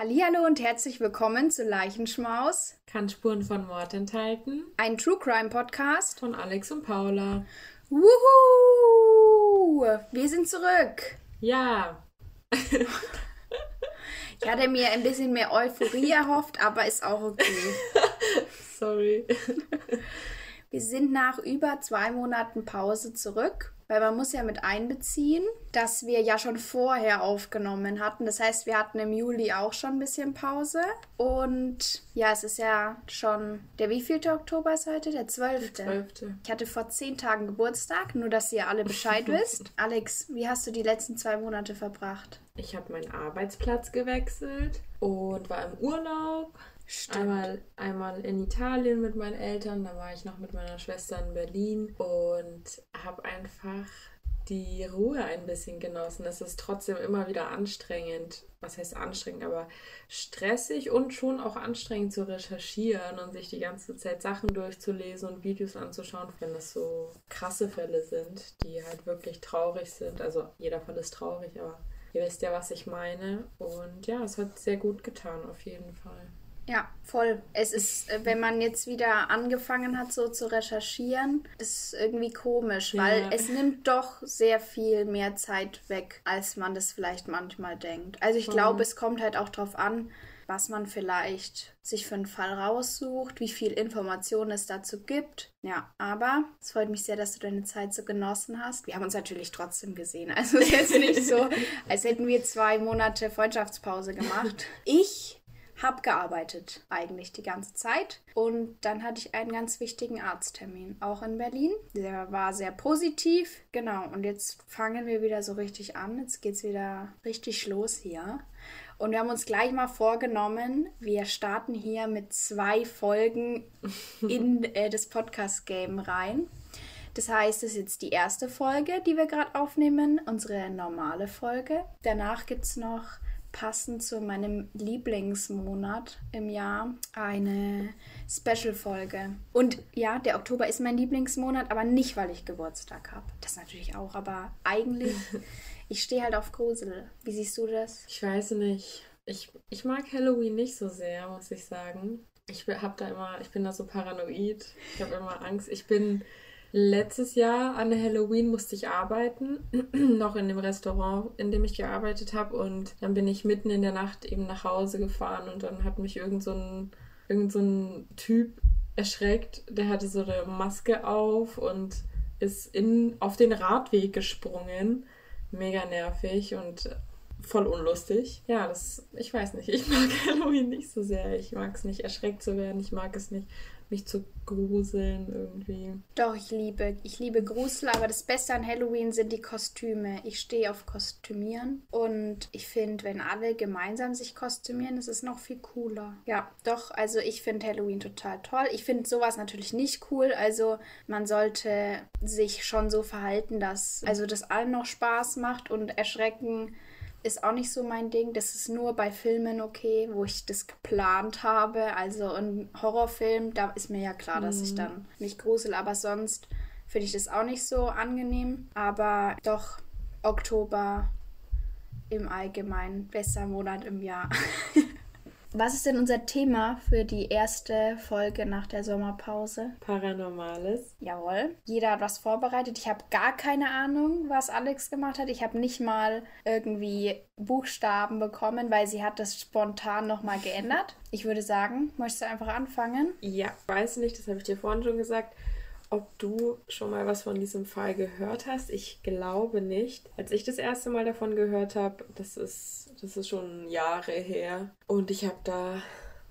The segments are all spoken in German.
Hallihallo und herzlich willkommen zu Leichenschmaus. Kann Spuren von Mord enthalten. Ein True Crime Podcast von Alex und Paula. Wuhu! Wir sind zurück. Ja. ich hatte mir ein bisschen mehr Euphorie erhofft, aber ist auch okay. Sorry. Wir sind nach über zwei Monaten Pause zurück weil man muss ja mit einbeziehen, dass wir ja schon vorher aufgenommen hatten. Das heißt, wir hatten im Juli auch schon ein bisschen Pause. Und ja, es ist ja schon der wievielte Oktober ist heute? Der 12. Der 12. Ich hatte vor zehn Tagen Geburtstag, nur dass ihr alle Bescheid wisst. Alex, wie hast du die letzten zwei Monate verbracht? Ich habe meinen Arbeitsplatz gewechselt und war im Urlaub. Einmal, einmal in Italien mit meinen Eltern, dann war ich noch mit meiner Schwester in Berlin und habe einfach die Ruhe ein bisschen genossen. Es ist trotzdem immer wieder anstrengend. Was heißt anstrengend, aber stressig und schon auch anstrengend zu recherchieren und sich die ganze Zeit Sachen durchzulesen und Videos anzuschauen, wenn das so krasse Fälle sind, die halt wirklich traurig sind. Also jeder Fall ist traurig, aber ihr wisst ja, was ich meine. Und ja, es hat sehr gut getan, auf jeden Fall. Ja, voll. Es ist, äh, wenn man jetzt wieder angefangen hat, so zu recherchieren, ist irgendwie komisch, ja. weil es nimmt doch sehr viel mehr Zeit weg, als man das vielleicht manchmal denkt. Also ich glaube, es kommt halt auch drauf an, was man vielleicht sich für einen Fall raussucht, wie viel Informationen es dazu gibt. Ja, aber es freut mich sehr, dass du deine Zeit so genossen hast. Wir haben uns natürlich trotzdem gesehen. Also es ist jetzt nicht so, als hätten wir zwei Monate Freundschaftspause gemacht. Ich habe gearbeitet eigentlich die ganze Zeit. Und dann hatte ich einen ganz wichtigen Arzttermin, auch in Berlin. Der war sehr positiv. Genau, und jetzt fangen wir wieder so richtig an. Jetzt geht es wieder richtig los hier. Und wir haben uns gleich mal vorgenommen, wir starten hier mit zwei Folgen in äh, das Podcast-Game rein. Das heißt, es ist jetzt die erste Folge, die wir gerade aufnehmen, unsere normale Folge. Danach gibt es noch passend zu meinem Lieblingsmonat im Jahr eine Special-Folge. Und ja, der Oktober ist mein Lieblingsmonat, aber nicht, weil ich Geburtstag habe. Das natürlich auch, aber eigentlich, ich stehe halt auf Grusel. Wie siehst du das? Ich weiß nicht. Ich, ich mag Halloween nicht so sehr, muss ich sagen. Ich hab da immer, ich bin da so paranoid. Ich habe immer Angst. Ich bin Letztes Jahr an Halloween musste ich arbeiten, noch in dem Restaurant, in dem ich gearbeitet habe. Und dann bin ich mitten in der Nacht eben nach Hause gefahren und dann hat mich irgend so ein, irgend so ein Typ erschreckt. Der hatte so eine Maske auf und ist in, auf den Radweg gesprungen. Mega nervig und voll unlustig. Ja, das, ich weiß nicht. Ich mag Halloween nicht so sehr. Ich mag es nicht, erschreckt zu werden. Ich mag es nicht, mich zu gruseln irgendwie. Doch, ich liebe, ich liebe Grusel, aber das Beste an Halloween sind die Kostüme. Ich stehe auf Kostümieren und ich finde, wenn alle gemeinsam sich kostümieren, ist es noch viel cooler. Ja, doch, also ich finde Halloween total toll. Ich finde sowas natürlich nicht cool, also man sollte sich schon so verhalten, dass also das allen noch Spaß macht und erschrecken ist auch nicht so mein Ding. Das ist nur bei Filmen okay, wo ich das geplant habe. Also ein Horrorfilm, da ist mir ja klar, dass ich mhm. dann mich grusel, aber sonst finde ich das auch nicht so angenehm. Aber doch, Oktober im Allgemeinen, bester Monat im Jahr. Was ist denn unser Thema für die erste Folge nach der Sommerpause? Paranormales. Jawohl. Jeder hat was vorbereitet. Ich habe gar keine Ahnung, was Alex gemacht hat. Ich habe nicht mal irgendwie Buchstaben bekommen, weil sie hat das spontan nochmal geändert. Ich würde sagen, möchtest du einfach anfangen? Ja, weiß nicht, das habe ich dir vorhin schon gesagt ob du schon mal was von diesem Fall gehört hast. Ich glaube nicht. Als ich das erste Mal davon gehört habe, das ist, das ist schon Jahre her. Und ich habe da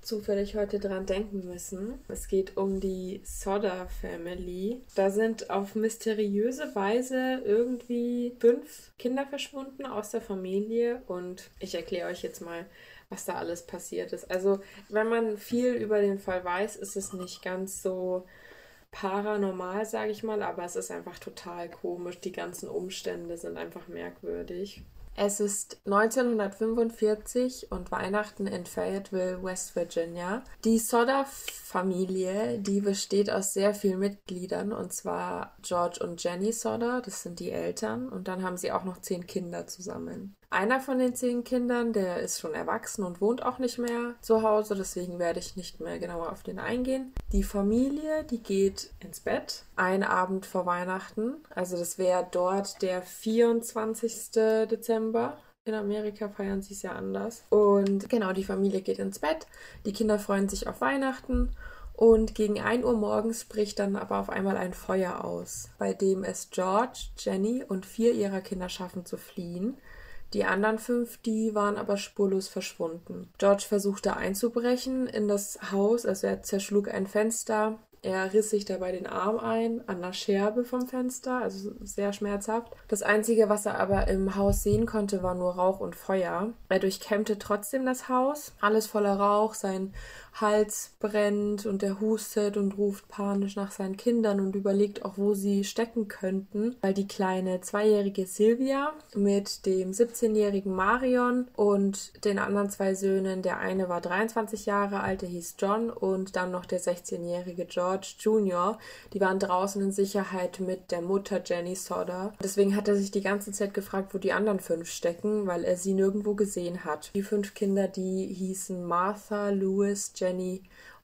zufällig heute dran denken müssen. Es geht um die Sodder Family. Da sind auf mysteriöse Weise irgendwie fünf Kinder verschwunden aus der Familie und ich erkläre euch jetzt mal, was da alles passiert ist. Also, wenn man viel über den Fall weiß, ist es nicht ganz so paranormal, sage ich mal, aber es ist einfach total komisch. Die ganzen Umstände sind einfach merkwürdig. Es ist 1945 und Weihnachten in Fayetteville, West Virginia. Die Sodder-Familie, die besteht aus sehr vielen Mitgliedern und zwar George und Jenny Sodder, das sind die Eltern und dann haben sie auch noch zehn Kinder zusammen. Einer von den zehn Kindern, der ist schon erwachsen und wohnt auch nicht mehr zu Hause, deswegen werde ich nicht mehr genauer auf den eingehen. Die Familie, die geht ins Bett, einen Abend vor Weihnachten. Also das wäre dort der 24. Dezember. In Amerika feiern sie es ja anders. Und genau, die Familie geht ins Bett. Die Kinder freuen sich auf Weihnachten. Und gegen 1 Uhr morgens bricht dann aber auf einmal ein Feuer aus, bei dem es George, Jenny und vier ihrer Kinder schaffen zu fliehen. Die anderen fünf, die waren aber spurlos verschwunden. George versuchte einzubrechen in das Haus, also er zerschlug ein Fenster, er riss sich dabei den Arm ein an der Scherbe vom Fenster, also sehr schmerzhaft. Das Einzige, was er aber im Haus sehen konnte, war nur Rauch und Feuer. Er durchkämmte trotzdem das Haus, alles voller Rauch, sein Hals brennt und er hustet und ruft panisch nach seinen Kindern und überlegt auch, wo sie stecken könnten, weil die kleine zweijährige Silvia mit dem 17-jährigen Marion und den anderen zwei Söhnen, der eine war 23 Jahre alt, der hieß John und dann noch der 16-jährige George Jr., die waren draußen in Sicherheit mit der Mutter Jenny Sodder. Deswegen hat er sich die ganze Zeit gefragt, wo die anderen fünf stecken, weil er sie nirgendwo gesehen hat. Die fünf Kinder, die hießen Martha, Louis, Jenny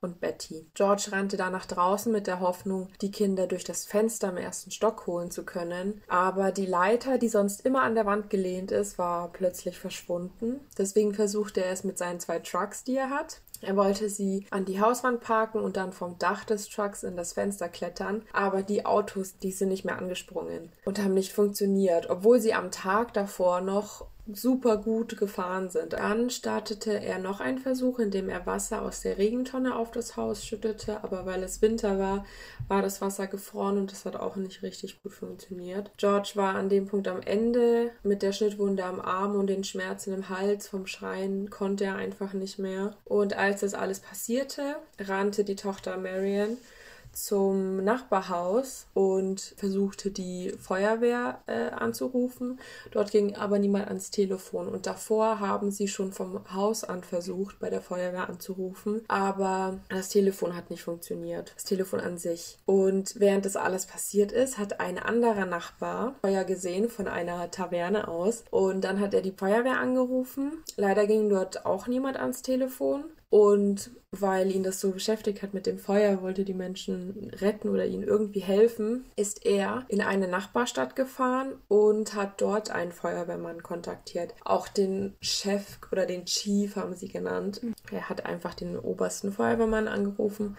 und Betty. George rannte da nach draußen mit der Hoffnung, die Kinder durch das Fenster im ersten Stock holen zu können. Aber die Leiter, die sonst immer an der Wand gelehnt ist, war plötzlich verschwunden. Deswegen versuchte er es mit seinen zwei Trucks, die er hat. Er wollte sie an die Hauswand parken und dann vom Dach des Trucks in das Fenster klettern, aber die Autos, die sind nicht mehr angesprungen und haben nicht funktioniert, obwohl sie am Tag davor noch super gut gefahren sind. Dann startete er noch einen Versuch, in dem er Wasser aus der Regentonne auf das Haus schüttete, aber weil es Winter war, war das Wasser gefroren und das hat auch nicht richtig gut funktioniert. George war an dem Punkt am Ende mit der Schnittwunde am Arm und den Schmerzen im Hals vom Schreien konnte er einfach nicht mehr. Und als das alles passierte, rannte die Tochter Marion zum Nachbarhaus und versuchte die Feuerwehr äh, anzurufen. Dort ging aber niemand ans Telefon und davor haben sie schon vom Haus an versucht, bei der Feuerwehr anzurufen, aber das Telefon hat nicht funktioniert. Das Telefon an sich. Und während das alles passiert ist, hat ein anderer Nachbar Feuer gesehen von einer Taverne aus und dann hat er die Feuerwehr angerufen. Leider ging dort auch niemand ans Telefon und weil ihn das so beschäftigt hat mit dem Feuer, wollte die Menschen retten oder ihnen irgendwie helfen, ist er in eine Nachbarstadt gefahren und hat dort einen Feuerwehrmann kontaktiert. Auch den Chef oder den Chief haben sie genannt. Er hat einfach den obersten Feuerwehrmann angerufen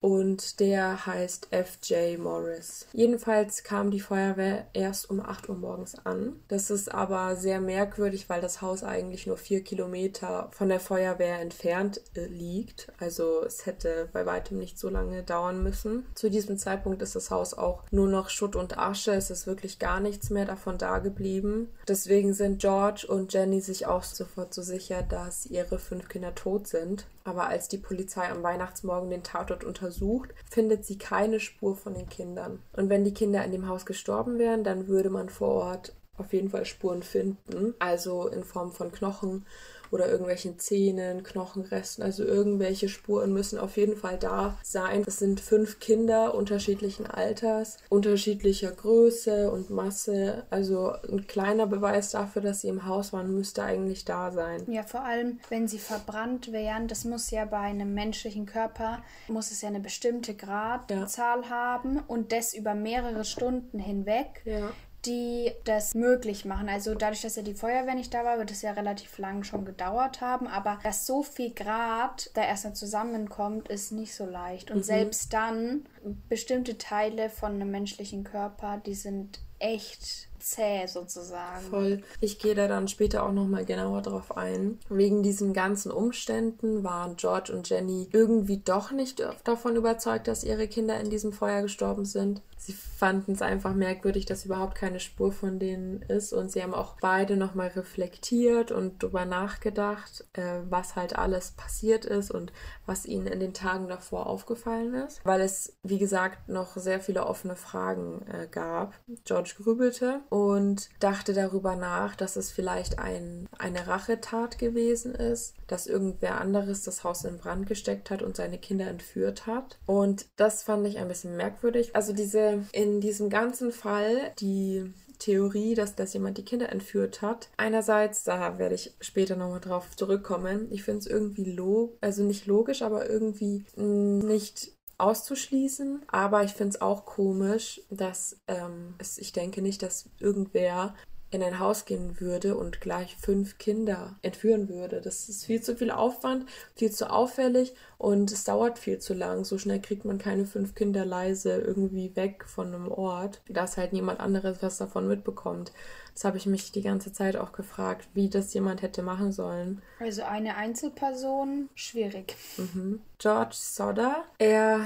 und der heißt FJ Morris. Jedenfalls kam die Feuerwehr erst um 8 Uhr morgens an. Das ist aber sehr merkwürdig, weil das Haus eigentlich nur vier Kilometer von der Feuerwehr entfernt äh, liegt. Also es hätte bei weitem nicht so lange dauern müssen. Zu diesem Zeitpunkt ist das Haus auch nur noch Schutt und Asche. Es ist wirklich gar nichts mehr davon da geblieben. Deswegen sind George und Jenny sich auch sofort so sicher, dass ihre fünf Kinder tot sind. Aber als die Polizei am Weihnachtsmorgen den Tatort untersucht, findet sie keine Spur von den Kindern. Und wenn die Kinder in dem Haus gestorben wären, dann würde man vor Ort auf jeden Fall Spuren finden, also in Form von Knochen oder irgendwelchen Zähnen, Knochenresten. Also irgendwelche Spuren müssen auf jeden Fall da sein. Es sind fünf Kinder unterschiedlichen Alters, unterschiedlicher Größe und Masse. Also ein kleiner Beweis dafür, dass sie im Haus waren, müsste eigentlich da sein. Ja, vor allem, wenn sie verbrannt wären, das muss ja bei einem menschlichen Körper, muss es ja eine bestimmte Gradzahl ja. haben und das über mehrere Stunden hinweg. Ja die das möglich machen. Also dadurch, dass ja die Feuerwehr nicht da war, wird es ja relativ lang schon gedauert haben. Aber dass so viel Grad da erstmal zusammenkommt, ist nicht so leicht. Und mhm. selbst dann, bestimmte Teile von einem menschlichen Körper, die sind echt zäh sozusagen. Voll. Ich gehe da dann später auch nochmal genauer drauf ein. Wegen diesen ganzen Umständen waren George und Jenny irgendwie doch nicht davon überzeugt, dass ihre Kinder in diesem Feuer gestorben sind. Sie fanden es einfach merkwürdig, dass überhaupt keine Spur von denen ist und sie haben auch beide nochmal reflektiert und darüber nachgedacht, äh, was halt alles passiert ist und was ihnen in den Tagen davor aufgefallen ist, weil es, wie gesagt, noch sehr viele offene Fragen äh, gab. George grübelte und dachte darüber nach, dass es vielleicht ein, eine Rachetat gewesen ist, dass irgendwer anderes das Haus in Brand gesteckt hat und seine Kinder entführt hat. Und das fand ich ein bisschen merkwürdig. Also diese in diesem ganzen Fall die Theorie, dass das jemand die Kinder entführt hat. Einerseits, da werde ich später nochmal drauf zurückkommen, ich finde es irgendwie log, also nicht logisch, aber irgendwie nicht auszuschließen. Aber ich finde es auch komisch, dass ähm, es, ich denke nicht, dass irgendwer in ein Haus gehen würde und gleich fünf Kinder entführen würde. Das ist viel zu viel Aufwand, viel zu auffällig und es dauert viel zu lang. So schnell kriegt man keine fünf Kinder leise irgendwie weg von einem Ort, dass halt niemand anderes was davon mitbekommt. Das habe ich mich die ganze Zeit auch gefragt, wie das jemand hätte machen sollen. Also eine Einzelperson, schwierig. Mhm. George Sodder, er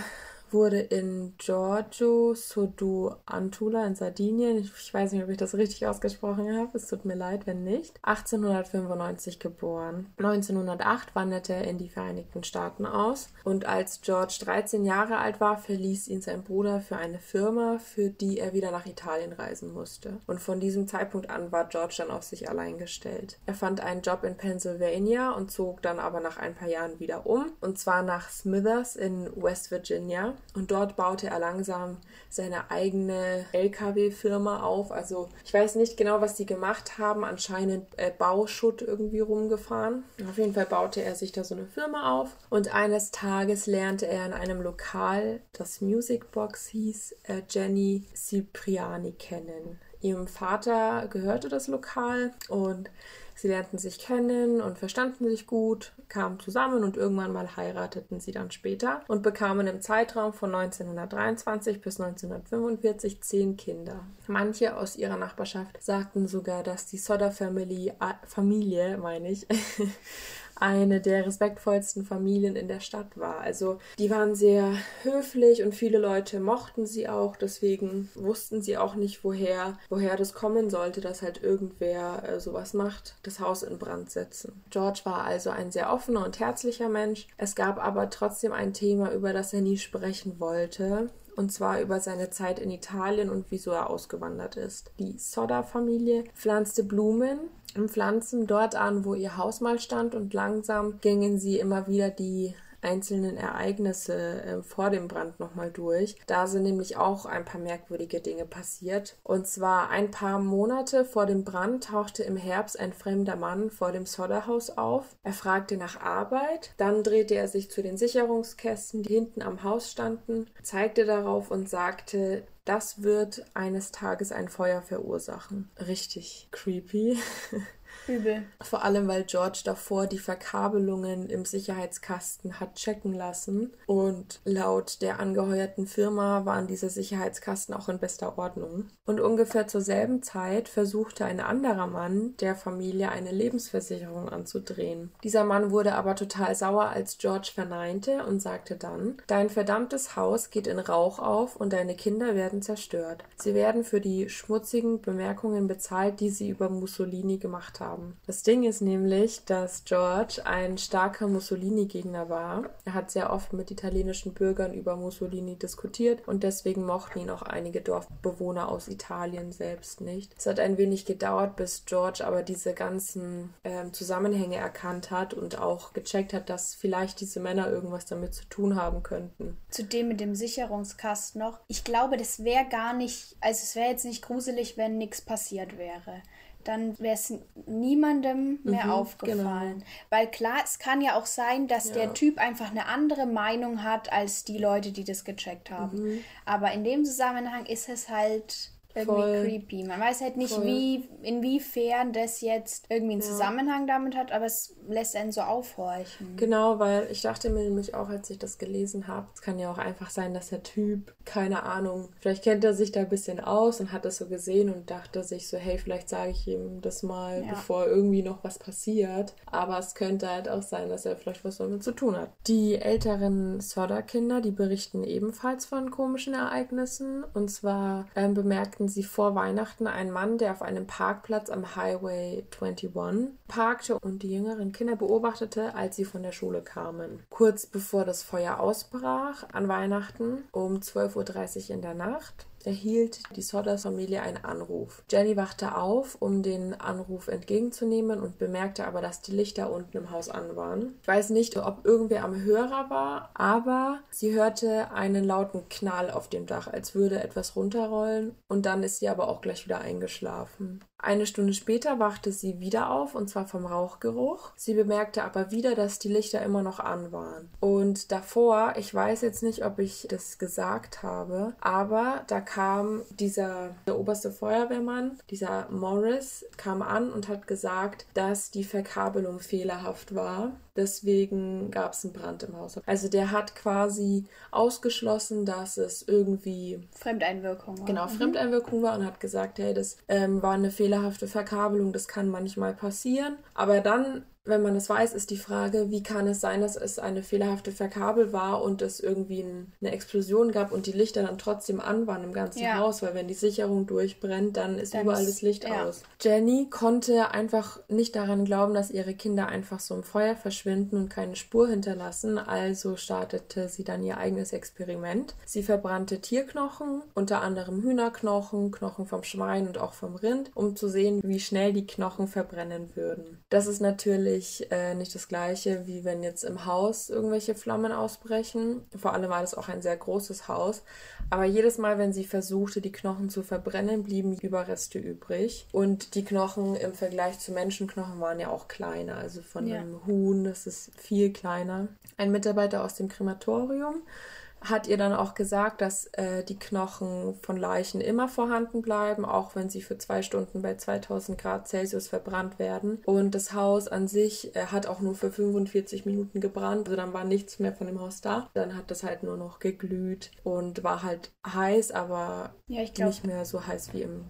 wurde in Giorgio Sodu Antula in Sardinien, ich weiß nicht, ob ich das richtig ausgesprochen habe, es tut mir leid, wenn nicht, 1895 geboren. 1908 wanderte er in die Vereinigten Staaten aus und als George 13 Jahre alt war, verließ ihn sein Bruder für eine Firma, für die er wieder nach Italien reisen musste. Und von diesem Zeitpunkt an war George dann auf sich allein gestellt. Er fand einen Job in Pennsylvania und zog dann aber nach ein paar Jahren wieder um, und zwar nach Smithers in West Virginia. Und dort baute er langsam seine eigene LKW-Firma auf. Also ich weiß nicht genau, was die gemacht haben. Anscheinend äh, Bauschutt irgendwie rumgefahren. Auf jeden Fall baute er sich da so eine Firma auf. Und eines Tages lernte er in einem Lokal, das Music Box hieß, äh, Jenny Cipriani kennen. Ihrem Vater gehörte das Lokal und Sie lernten sich kennen und verstanden sich gut, kamen zusammen und irgendwann mal heirateten sie dann später und bekamen im Zeitraum von 1923 bis 1945 zehn Kinder. Manche aus ihrer Nachbarschaft sagten sogar, dass die Sodder Family, äh, Familie, meine ich, eine der respektvollsten Familien in der Stadt war. Also die waren sehr höflich und viele Leute mochten sie auch. Deswegen wussten sie auch nicht, woher, woher das kommen sollte, dass halt irgendwer äh, sowas macht, das Haus in Brand setzen. George war also ein sehr offener und herzlicher Mensch. Es gab aber trotzdem ein Thema, über das er nie sprechen wollte und zwar über seine Zeit in Italien und wieso er ausgewandert ist. Die Sodda-Familie pflanzte Blumen und Pflanzen dort an, wo ihr Haus mal stand und langsam gingen sie immer wieder die einzelnen Ereignisse äh, vor dem Brand nochmal durch. Da sind nämlich auch ein paar merkwürdige Dinge passiert. Und zwar ein paar Monate vor dem Brand tauchte im Herbst ein fremder Mann vor dem Sodderhaus auf. Er fragte nach Arbeit. Dann drehte er sich zu den Sicherungskästen, die hinten am Haus standen, zeigte darauf und sagte, das wird eines Tages ein Feuer verursachen. Richtig creepy. Übel. Vor allem, weil George davor die Verkabelungen im Sicherheitskasten hat checken lassen. Und laut der angeheuerten Firma waren diese Sicherheitskasten auch in bester Ordnung. Und ungefähr zur selben Zeit versuchte ein anderer Mann der Familie eine Lebensversicherung anzudrehen. Dieser Mann wurde aber total sauer, als George verneinte und sagte dann: Dein verdammtes Haus geht in Rauch auf und deine Kinder werden zerstört. Sie werden für die schmutzigen Bemerkungen bezahlt, die sie über Mussolini gemacht haben haben. Das Ding ist nämlich, dass George ein starker Mussolini-Gegner war. Er hat sehr oft mit italienischen Bürgern über Mussolini diskutiert und deswegen mochten ihn auch einige Dorfbewohner aus Italien selbst nicht. Es hat ein wenig gedauert, bis George aber diese ganzen äh, Zusammenhänge erkannt hat und auch gecheckt hat, dass vielleicht diese Männer irgendwas damit zu tun haben könnten. Zudem mit dem Sicherungskasten noch. Ich glaube, das wäre gar nicht, also es wäre jetzt nicht gruselig, wenn nichts passiert wäre dann wäre es niemandem mehr mhm, aufgefallen. Genau. Weil klar, es kann ja auch sein, dass ja. der Typ einfach eine andere Meinung hat als die Leute, die das gecheckt haben. Mhm. Aber in dem Zusammenhang ist es halt irgendwie Voll. creepy. Man weiß halt nicht, wie, inwiefern das jetzt irgendwie einen ja. Zusammenhang damit hat, aber es lässt einen so aufhorchen. Genau, weil ich dachte mir nämlich auch, als ich das gelesen habe, es kann ja auch einfach sein, dass der Typ, keine Ahnung, vielleicht kennt er sich da ein bisschen aus und hat das so gesehen und dachte sich so, hey, vielleicht sage ich ihm das mal, ja. bevor irgendwie noch was passiert. Aber es könnte halt auch sein, dass er vielleicht was damit zu tun hat. Die älteren Sodder-Kinder, die berichten ebenfalls von komischen Ereignissen. Und zwar ähm, bemerkten bemerkten sie vor Weihnachten einen Mann, der auf einem Parkplatz am Highway 21 parkte und die jüngeren Kinder beobachtete, als sie von der Schule kamen. Kurz bevor das Feuer ausbrach, an Weihnachten um 12.30 Uhr in der Nacht, erhielt die Sodders-Familie einen Anruf. Jenny wachte auf, um den Anruf entgegenzunehmen und bemerkte aber, dass die Lichter unten im Haus an waren. Ich weiß nicht, ob irgendwer am Hörer war, aber sie hörte einen lauten Knall auf dem Dach, als würde etwas runterrollen und dann ist sie aber auch gleich wieder eingeschlafen. Eine Stunde später wachte sie wieder auf, und zwar vom Rauchgeruch. Sie bemerkte aber wieder, dass die Lichter immer noch an waren. Und davor, ich weiß jetzt nicht, ob ich das gesagt habe, aber da kam dieser der oberste Feuerwehrmann, dieser Morris, kam an und hat gesagt, dass die Verkabelung fehlerhaft war. Deswegen gab es einen Brand im Haus. Also der hat quasi ausgeschlossen, dass es irgendwie Fremdeinwirkung war. Genau, mhm. Fremdeinwirkung war und hat gesagt, hey, das ähm, war eine fehlerhafte Verkabelung, das kann manchmal passieren. Aber dann wenn man es weiß, ist die Frage, wie kann es sein, dass es eine fehlerhafte Verkabel war und es irgendwie eine Explosion gab und die Lichter dann trotzdem an waren im ganzen ja. Haus, weil wenn die Sicherung durchbrennt, dann ist dann überall das Licht ja. aus. Jenny konnte einfach nicht daran glauben, dass ihre Kinder einfach so im Feuer verschwinden und keine Spur hinterlassen, also startete sie dann ihr eigenes Experiment. Sie verbrannte Tierknochen, unter anderem Hühnerknochen, Knochen vom Schwein und auch vom Rind, um zu sehen, wie schnell die Knochen verbrennen würden. Das ist natürlich natürlich äh, nicht das gleiche, wie wenn jetzt im Haus irgendwelche Flammen ausbrechen. Vor allem war das auch ein sehr großes Haus. Aber jedes Mal, wenn sie versuchte, die Knochen zu verbrennen, blieben Überreste übrig. Und die Knochen im Vergleich zu Menschenknochen waren ja auch kleiner. Also von ja. einem Huhn, das ist viel kleiner. Ein Mitarbeiter aus dem Krematorium hat ihr dann auch gesagt, dass äh, die Knochen von Leichen immer vorhanden bleiben, auch wenn sie für zwei Stunden bei 2000 Grad Celsius verbrannt werden. Und das Haus an sich äh, hat auch nur für 45 Minuten gebrannt, also dann war nichts mehr von dem Haus da. Dann hat das halt nur noch geglüht und war halt heiß, aber ja, glaub, nicht mehr so heiß wie im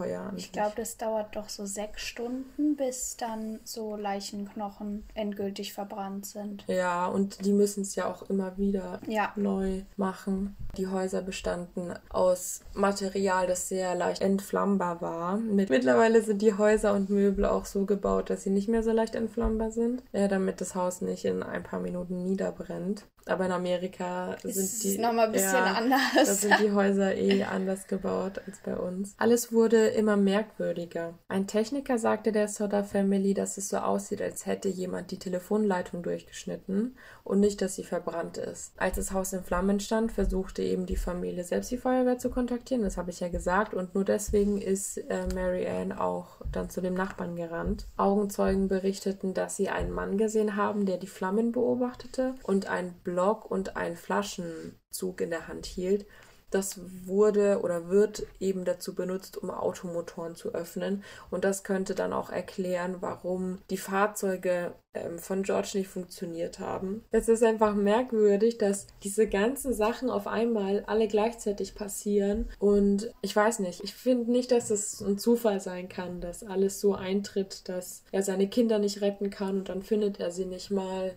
Feuer. Ich glaube, das dauert doch so sechs Stunden, bis dann so Leichenknochen endgültig verbrannt sind. Ja, und die müssen es ja auch immer wieder ja. neu machen. Die Häuser bestanden aus Material, das sehr leicht entflammbar war. mittlerweile sind die Häuser und Möbel auch so gebaut, dass sie nicht mehr so leicht entflammbar sind, ja, damit das Haus nicht in ein paar Minuten niederbrennt. Aber in Amerika ist sind die noch mal ein bisschen ja, anders. Da sind die Häuser eh anders gebaut als bei uns. Alles wurde immer merkwürdiger. Ein Techniker sagte der Soda Family, dass es so aussieht, als hätte jemand die Telefonleitung durchgeschnitten und nicht, dass sie verbrannt ist. Als das Haus in Flammen stand, versuchte eben die Familie selbst die Feuerwehr zu kontaktieren. Das habe ich ja gesagt. Und nur deswegen ist äh, Mary Ann auch dann zu dem Nachbarn gerannt. Augenzeugen berichteten, dass sie einen Mann gesehen haben, der die Flammen beobachtete und ein Block und einen Flaschenzug in der Hand hielt. Das wurde oder wird eben dazu benutzt, um Automotoren zu öffnen. Und das könnte dann auch erklären, warum die Fahrzeuge ähm, von George nicht funktioniert haben. Es ist einfach merkwürdig, dass diese ganzen Sachen auf einmal alle gleichzeitig passieren. Und ich weiß nicht, ich finde nicht, dass es ein Zufall sein kann, dass alles so eintritt, dass er seine Kinder nicht retten kann und dann findet er sie nicht mal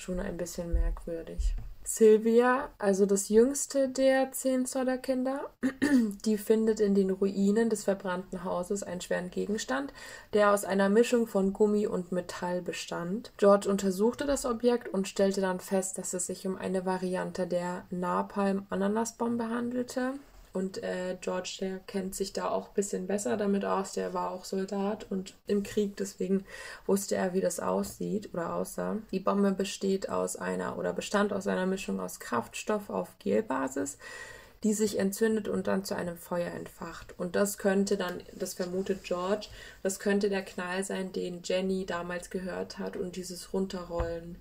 schon ein bisschen merkwürdig. Sylvia, also das jüngste der zehn Sodder-Kinder, die findet in den Ruinen des verbrannten Hauses einen schweren Gegenstand, der aus einer Mischung von Gummi und Metall bestand. George untersuchte das Objekt und stellte dann fest, dass es sich um eine Variante der Napalm-Ananasbombe handelte. Und äh, George, der kennt sich da auch ein bisschen besser damit aus. Der war auch Soldat und im Krieg, deswegen wusste er, wie das aussieht oder aussah. Die Bombe besteht aus einer oder bestand aus einer Mischung aus Kraftstoff auf Gelbasis, die sich entzündet und dann zu einem Feuer entfacht. Und das könnte dann, das vermutet George, das könnte der Knall sein, den Jenny damals gehört hat und dieses Runterrollen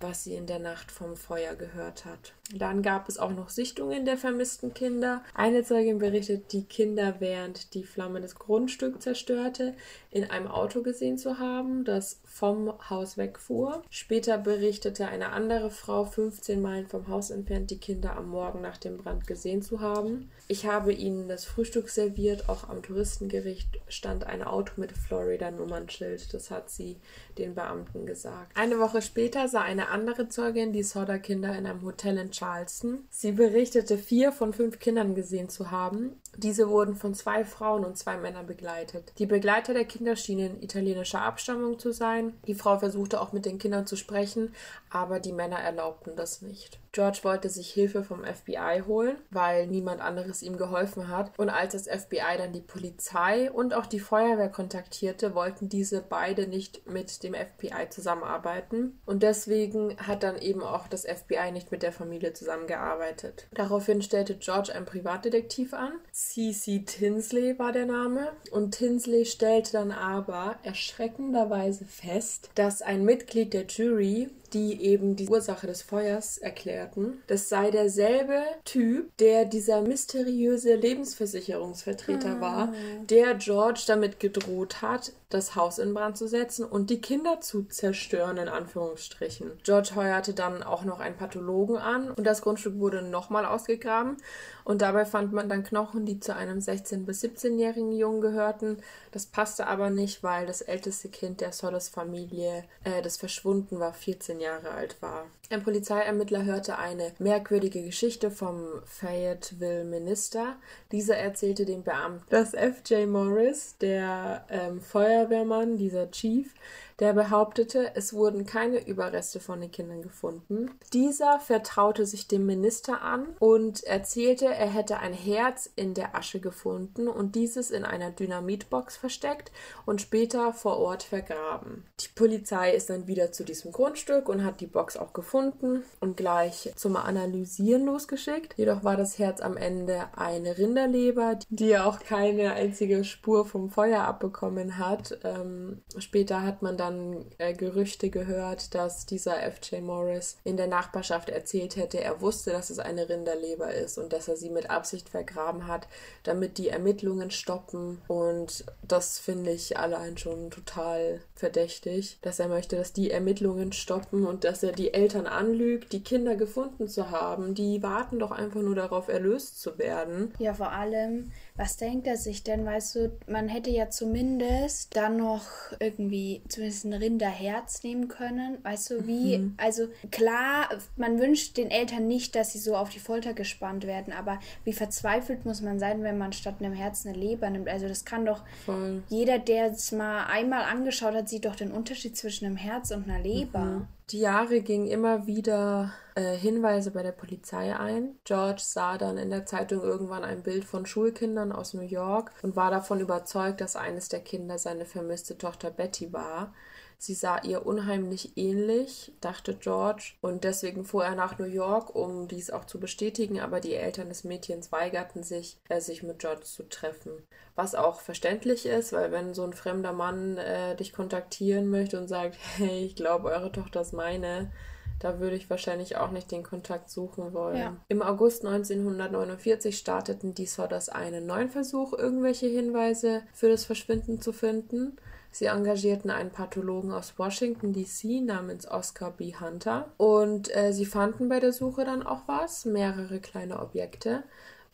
was sie in der Nacht vom Feuer gehört hat. Dann gab es auch noch Sichtungen der vermissten Kinder. Eine Zeugin berichtet, die Kinder während die Flamme das Grundstück zerstörte, in einem Auto gesehen zu haben, das vom Haus wegfuhr. Später berichtete eine andere Frau, 15 Meilen vom Haus entfernt, die Kinder am Morgen nach dem Brand gesehen zu haben. Ich habe ihnen das Frühstück serviert. Auch am Touristengericht stand ein Auto mit Florida-Nummernschild. Das hat sie den Beamten gesagt. Eine Woche später sah eine andere Zeugin die Soda-Kinder in einem Hotel in Charleston. Sie berichtete, vier von fünf Kindern gesehen zu haben. Diese wurden von zwei Frauen und zwei Männern begleitet. Die Begleiter der Kinder schienen italienischer Abstammung zu sein. Die Frau versuchte auch mit den Kindern zu sprechen, aber die Männer erlaubten das nicht. George wollte sich Hilfe vom FBI holen, weil niemand anderes ihm geholfen hat. Und als das FBI dann die Polizei und auch die Feuerwehr kontaktierte, wollten diese beide nicht mit dem FBI zusammenarbeiten. Und deswegen hat dann eben auch das FBI nicht mit der Familie zusammengearbeitet. Daraufhin stellte George einen Privatdetektiv an. C.C. Tinsley war der Name. Und Tinsley stellte dann aber erschreckenderweise fest, dass ein Mitglied der Jury die eben die Ursache des Feuers erklärten. Das sei derselbe Typ, der dieser mysteriöse Lebensversicherungsvertreter hm. war, der George damit gedroht hat, das Haus in Brand zu setzen und die Kinder zu zerstören, in Anführungsstrichen. George heuerte dann auch noch einen Pathologen an und das Grundstück wurde nochmal ausgegraben und dabei fand man dann Knochen, die zu einem 16- bis 17-jährigen Jungen gehörten. Das passte aber nicht, weil das älteste Kind der Solis-Familie, äh, das verschwunden war, 14 Jahre alt war. Ein Polizeiermittler hörte eine merkwürdige Geschichte vom Fayetteville Minister. Dieser erzählte dem Beamten, dass F.J. Morris, der ähm, Feuerwehrmann, dieser Chief, der behauptete, es wurden keine Überreste von den Kindern gefunden. Dieser vertraute sich dem Minister an und erzählte, er hätte ein Herz in der Asche gefunden und dieses in einer Dynamitbox versteckt und später vor Ort vergraben. Die Polizei ist dann wieder zu diesem Grundstück und hat die Box auch gefunden und gleich zum Analysieren losgeschickt. Jedoch war das Herz am Ende eine Rinderleber, die auch keine einzige Spur vom Feuer abbekommen hat. Ähm, später hat man dann dann äh, Gerüchte gehört, dass dieser F.J. Morris in der Nachbarschaft erzählt hätte, er wusste, dass es eine Rinderleber ist und dass er sie mit Absicht vergraben hat, damit die Ermittlungen stoppen. Und das finde ich allein schon total verdächtig, dass er möchte, dass die Ermittlungen stoppen und dass er die Eltern anlügt, die Kinder gefunden zu haben. Die warten doch einfach nur darauf, erlöst zu werden. Ja, vor allem, was denkt er sich denn? Weißt du, man hätte ja zumindest dann noch irgendwie zumindest ein Rinderherz nehmen können. Weißt du, wie? Mhm. Also klar, man wünscht den Eltern nicht, dass sie so auf die Folter gespannt werden, aber wie verzweifelt muss man sein, wenn man statt einem Herz eine Leber nimmt? Also das kann doch Voll. jeder, der es mal einmal angeschaut hat, sieht doch den Unterschied zwischen einem Herz und einer Leber. Mhm. Die Jahre gingen immer wieder äh, Hinweise bei der Polizei ein. George sah dann in der Zeitung irgendwann ein Bild von Schulkindern aus New York und war davon überzeugt, dass eines der Kinder seine vermisste Tochter Betty war. Sie sah ihr unheimlich ähnlich, dachte George, und deswegen fuhr er nach New York, um dies auch zu bestätigen, aber die Eltern des Mädchens weigerten sich, äh, sich mit George zu treffen. Was auch verständlich ist, weil wenn so ein fremder Mann äh, dich kontaktieren möchte und sagt, hey, ich glaube, eure Tochter ist meine, da würde ich wahrscheinlich auch nicht den Kontakt suchen wollen. Ja. Im August 1949 starteten die Sodders einen neuen Versuch, irgendwelche Hinweise für das Verschwinden zu finden. Sie engagierten einen Pathologen aus Washington, D.C. namens Oscar B. Hunter und äh, sie fanden bei der Suche dann auch was, mehrere kleine Objekte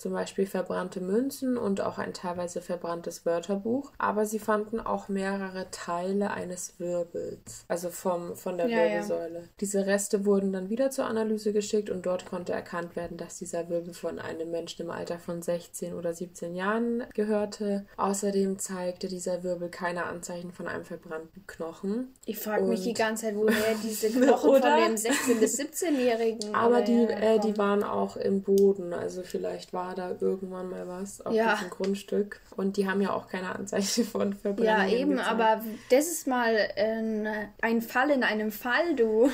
zum Beispiel verbrannte Münzen und auch ein teilweise verbranntes Wörterbuch. Aber sie fanden auch mehrere Teile eines Wirbels, also vom, von der ja, Wirbelsäule. Ja. Diese Reste wurden dann wieder zur Analyse geschickt und dort konnte erkannt werden, dass dieser Wirbel von einem Menschen im Alter von 16 oder 17 Jahren gehörte. Außerdem zeigte dieser Wirbel keine Anzeichen von einem verbrannten Knochen. Ich frage mich die ganze Zeit, woher diese Knochen von dem 16- bis 17-Jährigen. Aber die, äh, die waren auch im Boden, also vielleicht war war da irgendwann mal was auf ja. diesem Grundstück. Und die haben ja auch keine Anzeichen von Verbrennung. Ja, eben, gezeigt. aber das ist mal ein, ein Fall in einem Fall, du.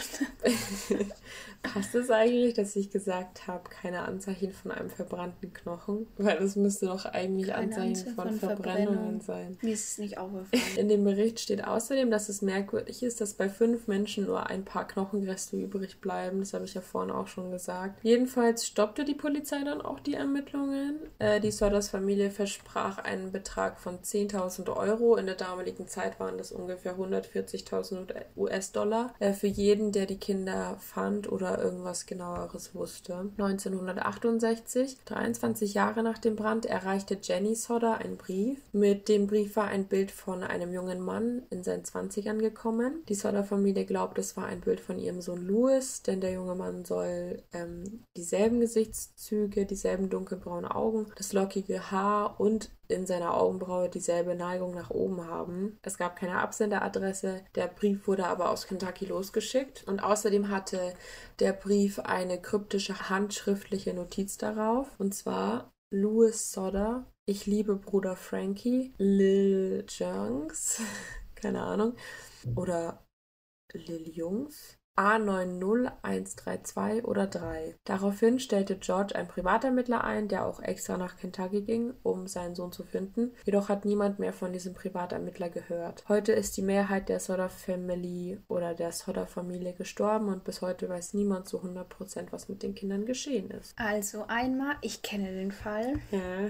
Passt es eigentlich, dass ich gesagt habe, keine Anzeichen von einem verbrannten Knochen? Weil das müsste doch eigentlich keine Anzeichen Anzeige von, von Verbrennungen sein. Mir ist es nicht aufgefallen. In dem Bericht steht außerdem, dass es merkwürdig ist, dass bei fünf Menschen nur ein paar Knochenreste übrig bleiben. Das habe ich ja vorhin auch schon gesagt. Jedenfalls stoppte die Polizei dann auch die Ermittlungen. Äh, die Sodders Familie versprach einen Betrag von 10.000 Euro. In der damaligen Zeit waren das ungefähr 140.000 US-Dollar äh, für jeden, der die Kinder fand oder oder irgendwas genaueres wusste. 1968, 23 Jahre nach dem Brand, erreichte Jenny Sodder einen Brief. Mit dem Brief war ein Bild von einem jungen Mann in seinen 20ern gekommen. Die Sodder-Familie glaubt, es war ein Bild von ihrem Sohn Louis, denn der junge Mann soll ähm, dieselben Gesichtszüge, dieselben dunkelbraunen Augen, das lockige Haar und in seiner Augenbraue dieselbe Neigung nach oben haben. Es gab keine Absenderadresse. Der Brief wurde aber aus Kentucky losgeschickt. Und außerdem hatte der Brief eine kryptische handschriftliche Notiz darauf. Und zwar Louis Sodder. Ich liebe Bruder Frankie. Lil Junks. keine Ahnung. Oder Lil Jungs. A90132 oder 3. Daraufhin stellte George einen Privatermittler ein, der auch extra nach Kentucky ging, um seinen Sohn zu finden. Jedoch hat niemand mehr von diesem Privatermittler gehört. Heute ist die Mehrheit der Sodder Family oder der Sodder Familie gestorben und bis heute weiß niemand zu 100%, was mit den Kindern geschehen ist. Also einmal, ich kenne den Fall. Ja.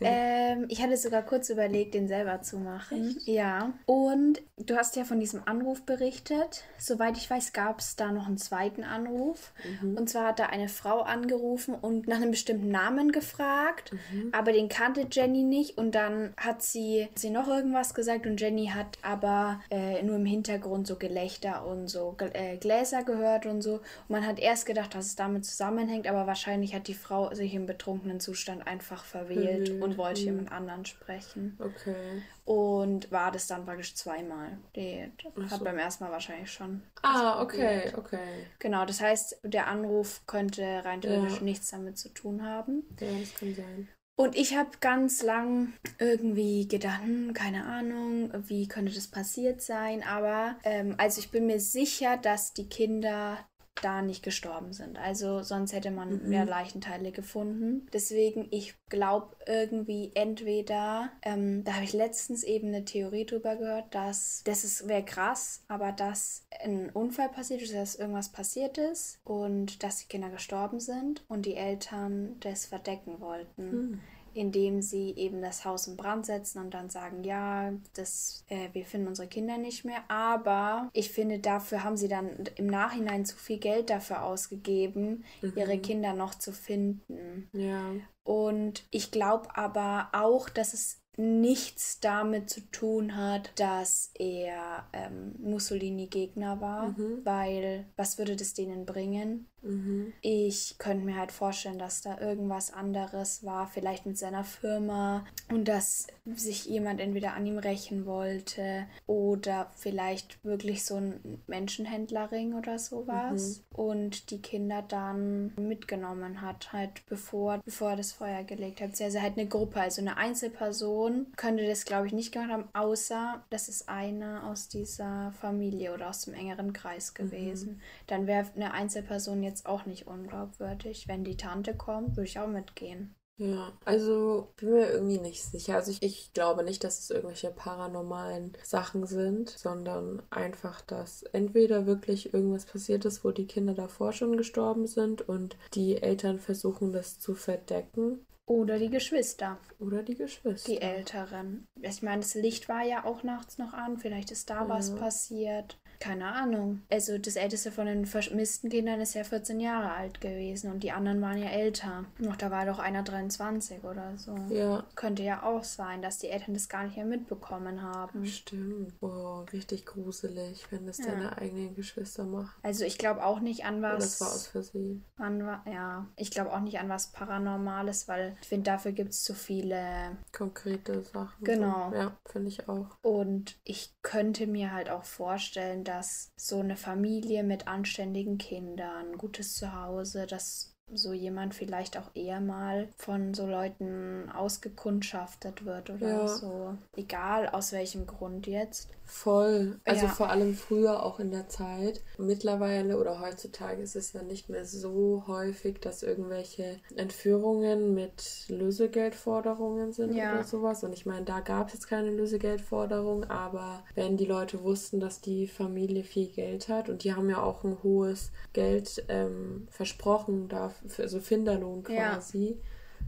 ähm, ich hatte sogar kurz überlegt, den selber zu machen. Echt? Ja. Und du hast ja von diesem Anruf berichtet. Soweit ich weiß, gab es es da noch einen zweiten Anruf. Mhm. Und zwar hat da eine Frau angerufen und nach einem bestimmten Namen gefragt, mhm. aber den kannte Jenny nicht. Und dann hat sie, sie noch irgendwas gesagt und Jenny hat aber äh, nur im Hintergrund so Gelächter und so äh, Gläser gehört und so. Und man hat erst gedacht, dass es damit zusammenhängt, aber wahrscheinlich hat die Frau sich im betrunkenen Zustand einfach verwählt mhm. und wollte jemand anderen sprechen. Okay. Und war das dann praktisch zweimal. Die hat beim ersten Mal wahrscheinlich schon. Ah, okay, okay. Genau, das heißt, der Anruf könnte rein theoretisch ja. nichts damit zu tun haben. Ja, das kann sein. Und ich habe ganz lang irgendwie gedacht, hm, keine Ahnung, wie könnte das passiert sein. Aber ähm, also ich bin mir sicher, dass die Kinder da nicht gestorben sind. Also sonst hätte man mhm. mehr Leichenteile gefunden. Deswegen, ich glaube irgendwie entweder, ähm, da habe ich letztens eben eine Theorie drüber gehört, dass das wäre krass, aber dass ein Unfall passiert ist, dass irgendwas passiert ist und dass die Kinder gestorben sind und die Eltern das verdecken wollten. Mhm indem sie eben das Haus in Brand setzen und dann sagen, ja, das, äh, wir finden unsere Kinder nicht mehr. Aber ich finde, dafür haben sie dann im Nachhinein zu viel Geld dafür ausgegeben, mhm. ihre Kinder noch zu finden. Ja. Und ich glaube aber auch, dass es nichts damit zu tun hat, dass er ähm, Mussolini-Gegner war, mhm. weil was würde das denen bringen? Mhm. Ich könnte mir halt vorstellen, dass da irgendwas anderes war, vielleicht mit seiner Firma und dass sich jemand entweder an ihm rächen wollte oder vielleicht wirklich so ein Menschenhändlerring oder sowas mhm. und die Kinder dann mitgenommen hat, halt bevor, bevor er das Feuer gelegt hat. Also halt eine Gruppe, also eine Einzelperson könnte das glaube ich nicht gemacht haben, außer das ist einer aus dieser Familie oder aus dem engeren Kreis mhm. gewesen. Mhm. Dann wäre eine Einzelperson jetzt jetzt auch nicht unglaubwürdig. Wenn die Tante kommt, würde ich auch mitgehen. Ja, also bin mir irgendwie nicht sicher. Also ich, ich glaube nicht, dass es irgendwelche paranormalen Sachen sind, sondern einfach, dass entweder wirklich irgendwas passiert ist, wo die Kinder davor schon gestorben sind und die Eltern versuchen, das zu verdecken. Oder die Geschwister. Oder die Geschwister. Die Älteren. Ich meine, das Licht war ja auch nachts noch an. Vielleicht ist da ja. was passiert. Keine Ahnung. Also das älteste von den vermissten Kindern ist ja 14 Jahre alt gewesen und die anderen waren ja älter. Noch da war doch einer 23 oder so. Ja. Könnte ja auch sein, dass die Eltern das gar nicht mehr mitbekommen haben. Stimmt. Boah, richtig gruselig, wenn das ja. deine eigenen Geschwister machen. Also ich glaube auch nicht an was. Das war aus Versehen. An, ja, ich glaube auch nicht an was Paranormales, weil ich finde, dafür gibt es zu viele konkrete Sachen. Genau. So. Ja, finde ich auch. Und ich könnte mir halt auch vorstellen, dass so eine Familie mit anständigen Kindern, gutes Zuhause, dass so jemand vielleicht auch eher mal von so Leuten ausgekundschaftet wird oder ja. so. Egal aus welchem Grund jetzt. Voll. Also ja. vor allem früher auch in der Zeit. Mittlerweile oder heutzutage ist es ja nicht mehr so häufig, dass irgendwelche Entführungen mit Lösegeldforderungen sind ja. oder sowas. Und ich meine, da gab es jetzt keine Lösegeldforderung, aber wenn die Leute wussten, dass die Familie viel Geld hat und die haben ja auch ein hohes Geld ähm, versprochen dafür, also Finderlohn quasi. Ja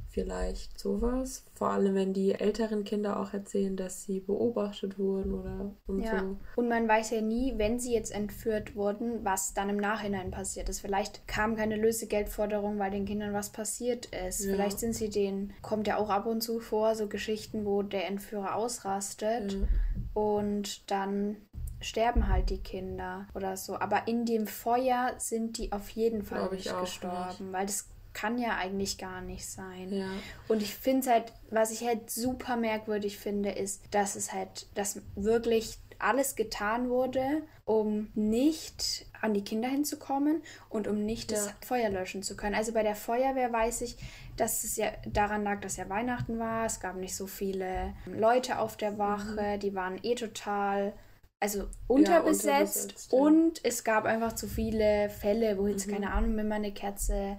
vielleicht sowas. Vor allem, wenn die älteren Kinder auch erzählen, dass sie beobachtet wurden oder und ja. so. Und man weiß ja nie, wenn sie jetzt entführt wurden, was dann im Nachhinein passiert ist. Vielleicht kam keine Lösegeldforderung, weil den Kindern was passiert ist. Ja. Vielleicht sind sie denen, kommt ja auch ab und zu vor, so Geschichten, wo der Entführer ausrastet ja. und dann sterben halt die Kinder oder so. Aber in dem Feuer sind die auf jeden Fall nicht gestorben, nicht. weil das kann ja eigentlich gar nicht sein. Ja. Und ich finde es halt, was ich halt super merkwürdig finde, ist, dass es halt, dass wirklich alles getan wurde, um nicht an die Kinder hinzukommen und um nicht das Feuer löschen zu können. Also bei der Feuerwehr weiß ich, dass es ja daran lag, dass ja Weihnachten war. Es gab nicht so viele Leute auf der Wache, mhm. die waren eh total also unterbesetzt, ja, unterbesetzt ja. und es gab einfach zu viele Fälle, wo jetzt, mhm. keine Ahnung, wenn man eine Kerze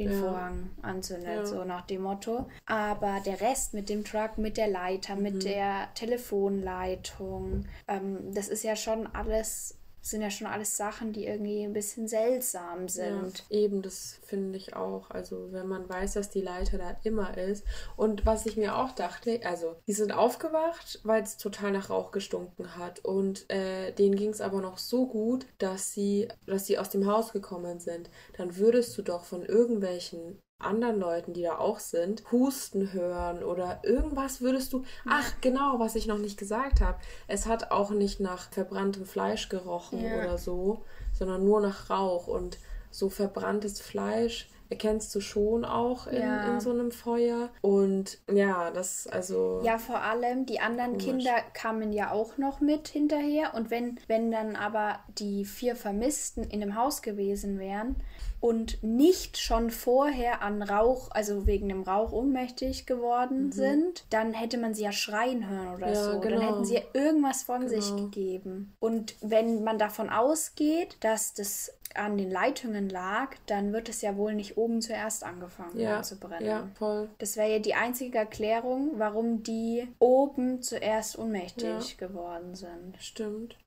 den ja. Vorhang anzündet, so nach dem Motto. Aber der Rest mit dem Truck, mit der Leiter, mhm. mit der Telefonleitung, ähm, das ist ja schon alles sind ja schon alles Sachen, die irgendwie ein bisschen seltsam sind. Ja, eben, das finde ich auch. Also, wenn man weiß, dass die Leiter da immer ist. Und was ich mir auch dachte, also, die sind aufgewacht, weil es total nach Rauch gestunken hat. Und äh, denen ging es aber noch so gut, dass sie, dass sie aus dem Haus gekommen sind. Dann würdest du doch von irgendwelchen anderen Leuten, die da auch sind, husten hören oder irgendwas würdest du. Ach, genau, was ich noch nicht gesagt habe. Es hat auch nicht nach verbranntem Fleisch gerochen ja. oder so, sondern nur nach Rauch. Und so verbranntes Fleisch erkennst du schon auch in, ja. in so einem Feuer. Und ja, das also. Ja, vor allem die anderen komisch. Kinder kamen ja auch noch mit hinterher. Und wenn, wenn dann aber die vier Vermissten in dem Haus gewesen wären, und nicht schon vorher an Rauch, also wegen dem Rauch ohnmächtig geworden mhm. sind, dann hätte man sie ja schreien hören oder ja, so. Genau. Dann hätten sie ja irgendwas von genau. sich gegeben. Und wenn man davon ausgeht, dass das an den Leitungen lag, dann wird es ja wohl nicht oben zuerst angefangen ja, zu brennen. Ja, voll. Das wäre ja die einzige Erklärung, warum die oben zuerst ohnmächtig ja. geworden sind. Stimmt.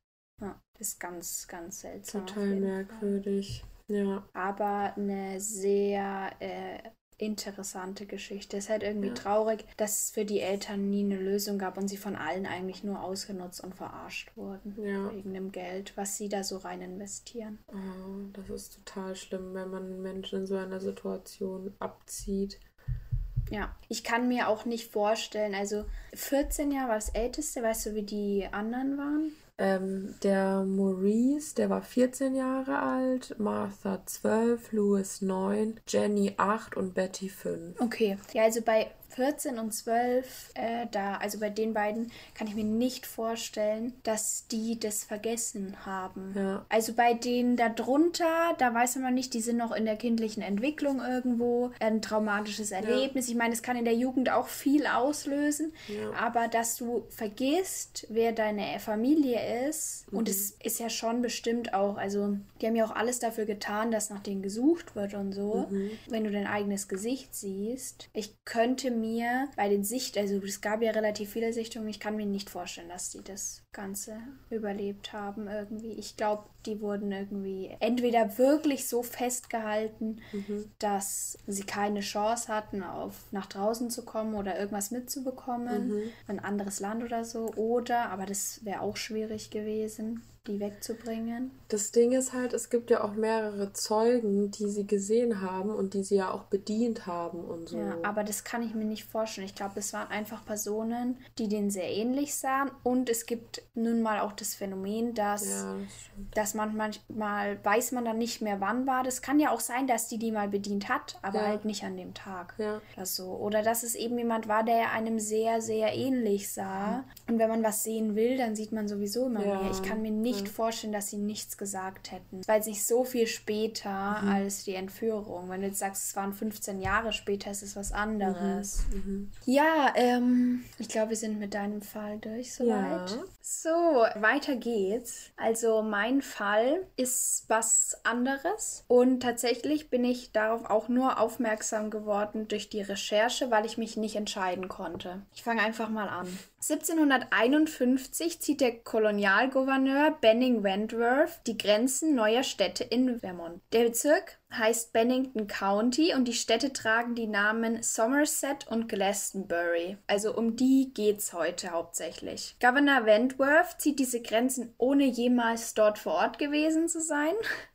Ja, das ist ganz, ganz seltsam. Total merkwürdig. Fall. Ja. Aber eine sehr äh, interessante Geschichte. Es ist halt irgendwie ja. traurig, dass es für die Eltern nie eine Lösung gab und sie von allen eigentlich nur ausgenutzt und verarscht wurden. Ja. Wegen dem Geld, was sie da so rein investieren. Oh, das ist total schlimm, wenn man Menschen in so einer Situation abzieht. Ja, ich kann mir auch nicht vorstellen, also 14 Jahre war das älteste, weißt du, wie die anderen waren? Ähm, der Maurice, der war 14 Jahre alt, Martha 12, Louis 9, Jenny 8 und Betty 5. Okay, ja, also bei 14 und 12, äh, da, also bei den beiden, kann ich mir nicht vorstellen, dass die das vergessen haben. Ja. Also bei denen darunter, da weiß man nicht, die sind noch in der kindlichen Entwicklung irgendwo, ein traumatisches Erlebnis. Ja. Ich meine, es kann in der Jugend auch viel auslösen, ja. aber dass du vergisst, wer deine Familie ist, mhm. und es ist ja schon bestimmt auch, also die haben ja auch alles dafür getan, dass nach denen gesucht wird und so. Mhm. Wenn du dein eigenes Gesicht siehst, ich könnte mir mir bei den Sicht, also es gab ja relativ viele Sichtungen, ich kann mir nicht vorstellen, dass die das Ganze überlebt haben irgendwie. Ich glaube, die wurden irgendwie entweder wirklich so festgehalten, mhm. dass sie keine Chance hatten, auf nach draußen zu kommen oder irgendwas mitzubekommen, mhm. ein anderes Land oder so, oder, aber das wäre auch schwierig gewesen die wegzubringen. Das Ding ist halt, es gibt ja auch mehrere Zeugen, die sie gesehen haben und die sie ja auch bedient haben und so. Ja, aber das kann ich mir nicht vorstellen. Ich glaube, es waren einfach Personen, die den sehr ähnlich sahen und es gibt nun mal auch das Phänomen, dass, ja, das dass man manchmal weiß man dann nicht mehr, wann war. Das kann ja auch sein, dass die die mal bedient hat, aber ja. halt nicht an dem Tag. Ja. Oder so. Oder dass es eben jemand war, der einem sehr, sehr ähnlich sah. Mhm. Und wenn man was sehen will, dann sieht man sowieso immer mehr. Ich kann mir nicht nicht mhm. vorstellen, dass sie nichts gesagt hätten. Weil es nicht so viel später mhm. als die Entführung. Wenn du jetzt sagst, es waren 15 Jahre später, ist es was anderes. Mhm. mhm. Ja, ähm, ich glaube, wir sind mit deinem Fall durch soweit. Ja. So, weiter geht's. Also mein Fall ist was anderes. Und tatsächlich bin ich darauf auch nur aufmerksam geworden durch die Recherche, weil ich mich nicht entscheiden konnte. Ich fange einfach mal an. 1751 zieht der Kolonialgouverneur Benning Wentworth die Grenzen neuer Städte in Vermont. Der Bezirk heißt Bennington County und die Städte tragen die Namen Somerset und Glastonbury. Also um die geht's heute hauptsächlich. Governor Wentworth zieht diese Grenzen ohne jemals dort vor Ort gewesen zu sein.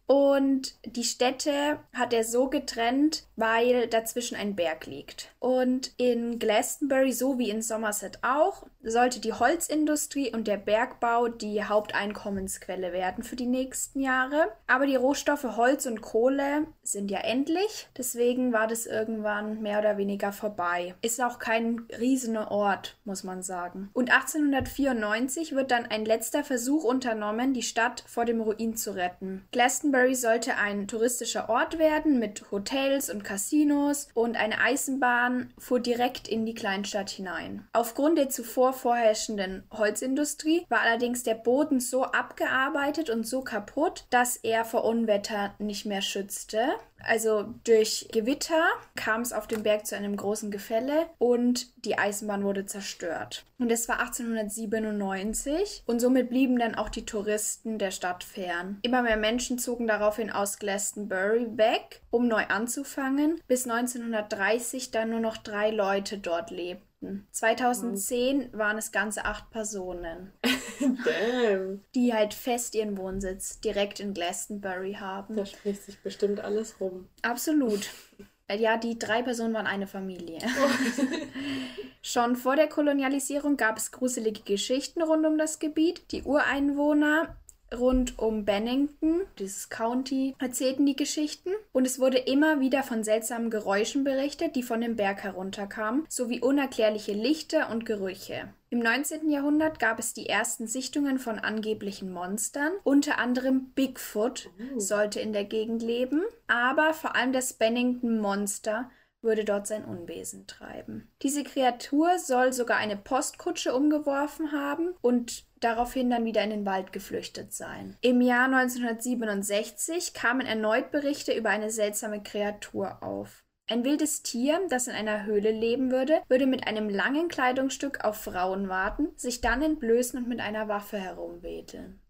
Und die Städte hat er so getrennt, weil dazwischen ein Berg liegt. Und in Glastonbury, so wie in Somerset auch, sollte die Holzindustrie und der Bergbau die Haupteinkommensquelle werden für die nächsten Jahre. Aber die Rohstoffe Holz und Kohle sind ja endlich. Deswegen war das irgendwann mehr oder weniger vorbei. Ist auch kein riesener Ort, muss man sagen. Und 1894 wird dann ein letzter Versuch unternommen, die Stadt vor dem Ruin zu retten. Glastonbury sollte ein touristischer Ort werden mit Hotels und Casinos und eine Eisenbahn fuhr direkt in die Kleinstadt hinein. Aufgrund der zuvor vorherrschenden Holzindustrie war allerdings der Boden so abgearbeitet und so kaputt, dass er vor Unwetter nicht mehr schützte. Also durch Gewitter kam es auf dem Berg zu einem großen Gefälle und die Eisenbahn wurde zerstört. Und es war 1897 und somit blieben dann auch die Touristen der Stadt fern. Immer mehr Menschen zogen daraufhin aus Glastonbury weg, um neu anzufangen, bis 1930 dann nur noch drei Leute dort lebten. 2010 waren es ganze acht Personen. Damn. Die halt fest ihren Wohnsitz direkt in Glastonbury haben. Da spricht sich bestimmt alles rum. Absolut. Ja, die drei Personen waren eine Familie. Oh. Schon vor der Kolonialisierung gab es gruselige Geschichten rund um das Gebiet. Die Ureinwohner rund um Bennington, dieses County, erzählten die Geschichten und es wurde immer wieder von seltsamen Geräuschen berichtet, die von dem Berg herunterkamen, sowie unerklärliche Lichter und Gerüche. Im 19. Jahrhundert gab es die ersten Sichtungen von angeblichen Monstern, unter anderem Bigfoot oh. sollte in der Gegend leben, aber vor allem das Bennington Monster würde dort sein Unwesen treiben. Diese Kreatur soll sogar eine Postkutsche umgeworfen haben und daraufhin dann wieder in den Wald geflüchtet sein. Im Jahr 1967 kamen erneut Berichte über eine seltsame Kreatur auf. Ein wildes Tier, das in einer Höhle leben würde, würde mit einem langen Kleidungsstück auf Frauen warten, sich dann entblößen und mit einer Waffe herumwedeln.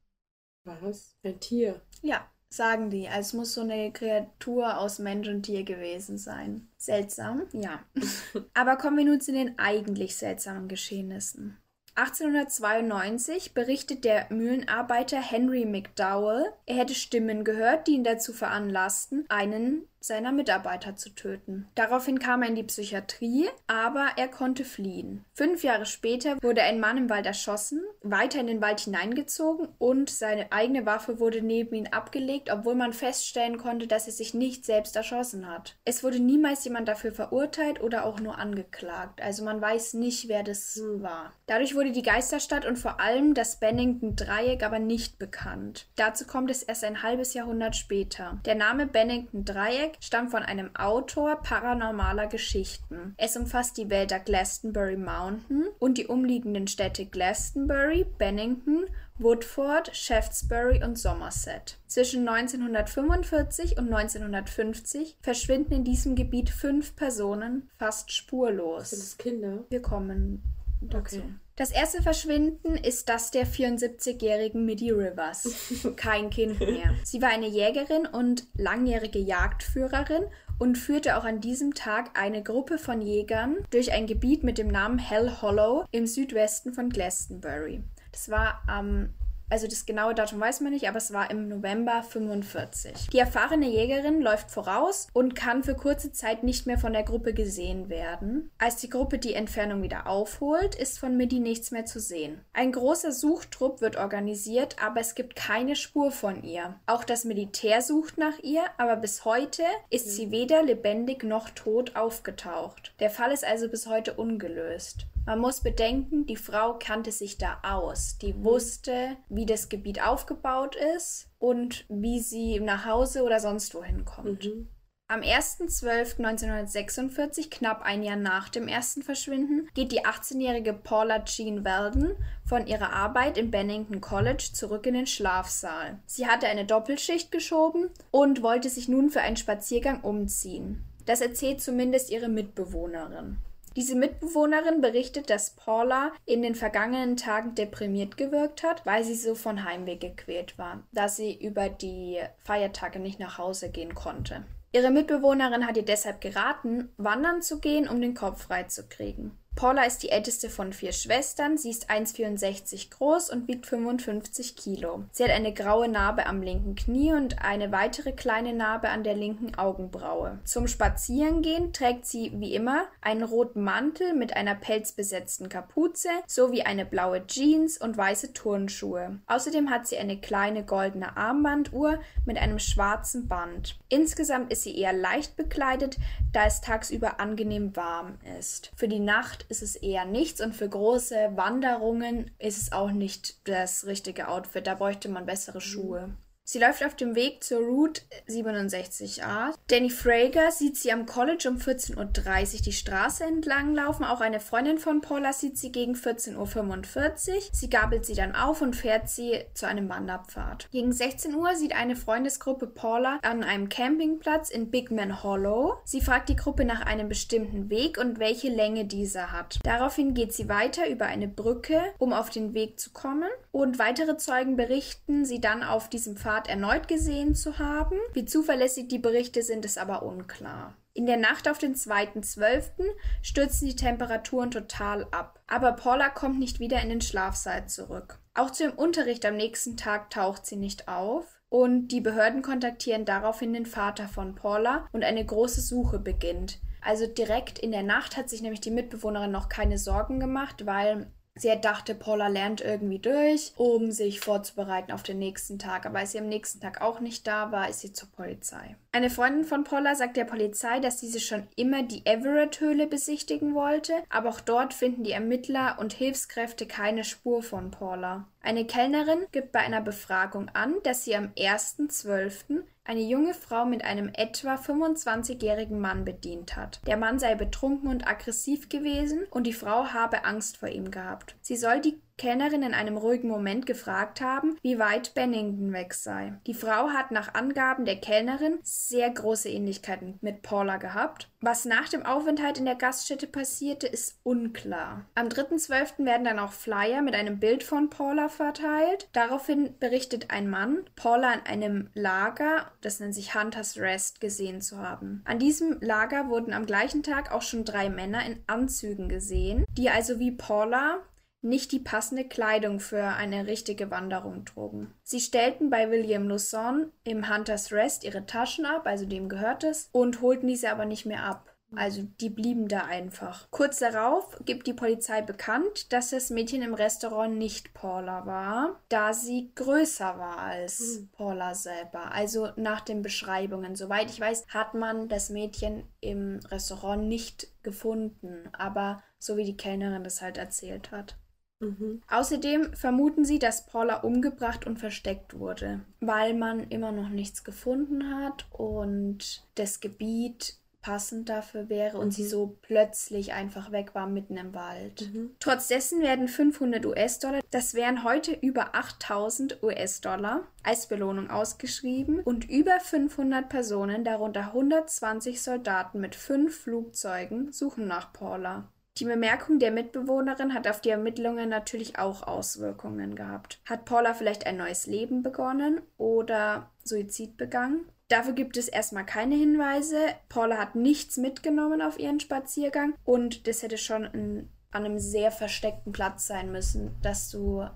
Was? Ein Tier? Ja, sagen die. Also es muss so eine Kreatur aus Mensch und Tier gewesen sein. Seltsam, ja. Aber kommen wir nun zu den eigentlich seltsamen Geschehnissen. 1892 berichtet der Mühlenarbeiter Henry McDowell, er hätte Stimmen gehört, die ihn dazu veranlassten, einen seiner Mitarbeiter zu töten. Daraufhin kam er in die Psychiatrie, aber er konnte fliehen. Fünf Jahre später wurde ein Mann im Wald erschossen, weiter in den Wald hineingezogen und seine eigene Waffe wurde neben ihn abgelegt, obwohl man feststellen konnte, dass er sich nicht selbst erschossen hat. Es wurde niemals jemand dafür verurteilt oder auch nur angeklagt, also man weiß nicht, wer das war. Dadurch wurde die Geisterstadt und vor allem das Bennington-Dreieck aber nicht bekannt. Dazu kommt es erst ein halbes Jahrhundert später. Der Name Bennington-Dreieck Dreieck stammt von einem Autor paranormaler Geschichten. Es umfasst die Wälder Glastonbury Mountain und die umliegenden Städte Glastonbury, Bennington, Woodford, Shaftesbury und Somerset. Zwischen 1945 und 1950 verschwinden in diesem Gebiet fünf Personen fast spurlos. Sind das Kinder? Wir kommen dazu. Okay. Das erste Verschwinden ist das der 74-jährigen Midi Rivers. Kein Kind mehr. Sie war eine Jägerin und langjährige Jagdführerin und führte auch an diesem Tag eine Gruppe von Jägern durch ein Gebiet mit dem Namen Hell Hollow im Südwesten von Glastonbury. Das war am also das genaue Datum weiß man nicht, aber es war im November 45. Die erfahrene Jägerin läuft voraus und kann für kurze Zeit nicht mehr von der Gruppe gesehen werden. Als die Gruppe die Entfernung wieder aufholt, ist von Midi nichts mehr zu sehen. Ein großer Suchtrupp wird organisiert, aber es gibt keine Spur von ihr. Auch das Militär sucht nach ihr, aber bis heute ist sie weder lebendig noch tot aufgetaucht. Der Fall ist also bis heute ungelöst. Man muss bedenken, die Frau kannte sich da aus. Die mhm. wusste, wie das Gebiet aufgebaut ist und wie sie nach Hause oder sonst wohin kommt. Mhm. Am 1.12.1946, knapp ein Jahr nach dem ersten Verschwinden, geht die 18-jährige Paula Jean Weldon von ihrer Arbeit im Bennington College zurück in den Schlafsaal. Sie hatte eine Doppelschicht geschoben und wollte sich nun für einen Spaziergang umziehen. Das erzählt zumindest ihre Mitbewohnerin. Diese Mitbewohnerin berichtet, dass Paula in den vergangenen Tagen deprimiert gewirkt hat, weil sie so von Heimweh gequält war, da sie über die Feiertage nicht nach Hause gehen konnte. Ihre Mitbewohnerin hat ihr deshalb geraten, wandern zu gehen, um den Kopf frei zu kriegen. Paula ist die älteste von vier Schwestern. Sie ist 1,64 groß und wiegt 55 Kilo. Sie hat eine graue Narbe am linken Knie und eine weitere kleine Narbe an der linken Augenbraue. Zum Spazierengehen trägt sie wie immer einen roten Mantel mit einer pelzbesetzten Kapuze sowie eine blaue Jeans und weiße Turnschuhe. Außerdem hat sie eine kleine goldene Armbanduhr mit einem schwarzen Band. Insgesamt ist sie eher leicht bekleidet, da es tagsüber angenehm warm ist. Für die Nacht ist es eher nichts und für große Wanderungen ist es auch nicht das richtige Outfit. Da bräuchte man bessere Schuhe. Sie läuft auf dem Weg zur Route 67a. Danny Frager sieht sie am College um 14.30 Uhr die Straße entlang laufen. Auch eine Freundin von Paula sieht sie gegen 14.45 Uhr. Sie gabelt sie dann auf und fährt sie zu einem Wanderpfad. Gegen 16 Uhr sieht eine Freundesgruppe Paula an einem Campingplatz in Big Man Hollow. Sie fragt die Gruppe nach einem bestimmten Weg und welche Länge dieser hat. Daraufhin geht sie weiter über eine Brücke, um auf den Weg zu kommen. Und weitere Zeugen berichten, sie dann auf diesem Pfad Tat erneut gesehen zu haben. Wie zuverlässig die Berichte sind, ist aber unklar. In der Nacht auf den 2.12. stürzen die Temperaturen total ab. Aber Paula kommt nicht wieder in den Schlafsaal zurück. Auch zu dem Unterricht am nächsten Tag taucht sie nicht auf. Und die Behörden kontaktieren daraufhin den Vater von Paula und eine große Suche beginnt. Also direkt in der Nacht hat sich nämlich die Mitbewohnerin noch keine Sorgen gemacht, weil Sie dachte, Paula lernt irgendwie durch, um sich vorzubereiten auf den nächsten Tag. Aber als sie am nächsten Tag auch nicht da war, ist sie zur Polizei. Eine Freundin von Paula sagt der Polizei, dass diese schon immer die Everett-Höhle besichtigen wollte, aber auch dort finden die Ermittler und Hilfskräfte keine Spur von Paula. Eine Kellnerin gibt bei einer Befragung an, dass sie am 1.12 eine junge Frau mit einem etwa 25-jährigen Mann bedient hat. Der Mann sei betrunken und aggressiv gewesen und die Frau habe Angst vor ihm gehabt. Sie soll die Kellnerin in einem ruhigen Moment gefragt haben, wie weit Bennington weg sei. Die Frau hat nach Angaben der Kellnerin sehr große Ähnlichkeiten mit Paula gehabt. Was nach dem Aufenthalt in der Gaststätte passierte, ist unklar. Am 3.12. werden dann auch Flyer mit einem Bild von Paula verteilt. Daraufhin berichtet ein Mann, Paula an einem Lager, das nennt sich Hunters Rest, gesehen zu haben. An diesem Lager wurden am gleichen Tag auch schon drei Männer in Anzügen gesehen, die also wie Paula nicht die passende Kleidung für eine richtige Wanderung trugen. Sie stellten bei William Luzon im Hunters Rest ihre Taschen ab, also dem gehört es, und holten diese aber nicht mehr ab. Also die blieben da einfach. Kurz darauf gibt die Polizei bekannt, dass das Mädchen im Restaurant nicht Paula war, da sie größer war als mhm. Paula selber. Also nach den Beschreibungen. Soweit ich weiß, hat man das Mädchen im Restaurant nicht gefunden, aber so wie die Kellnerin das halt erzählt hat. Mhm. Außerdem vermuten sie, dass Paula umgebracht und versteckt wurde, weil man immer noch nichts gefunden hat und das Gebiet passend dafür wäre und mhm. sie so plötzlich einfach weg war mitten im Wald. Mhm. Trotz dessen werden 500 US-Dollar, das wären heute über 8000 US-Dollar, als Belohnung ausgeschrieben und über 500 Personen, darunter 120 Soldaten mit fünf Flugzeugen, suchen nach Paula. Die Bemerkung der Mitbewohnerin hat auf die Ermittlungen natürlich auch Auswirkungen gehabt. Hat Paula vielleicht ein neues Leben begonnen oder Suizid begangen? Dafür gibt es erstmal keine Hinweise. Paula hat nichts mitgenommen auf ihren Spaziergang und das hätte schon in, an einem sehr versteckten Platz sein müssen, dass du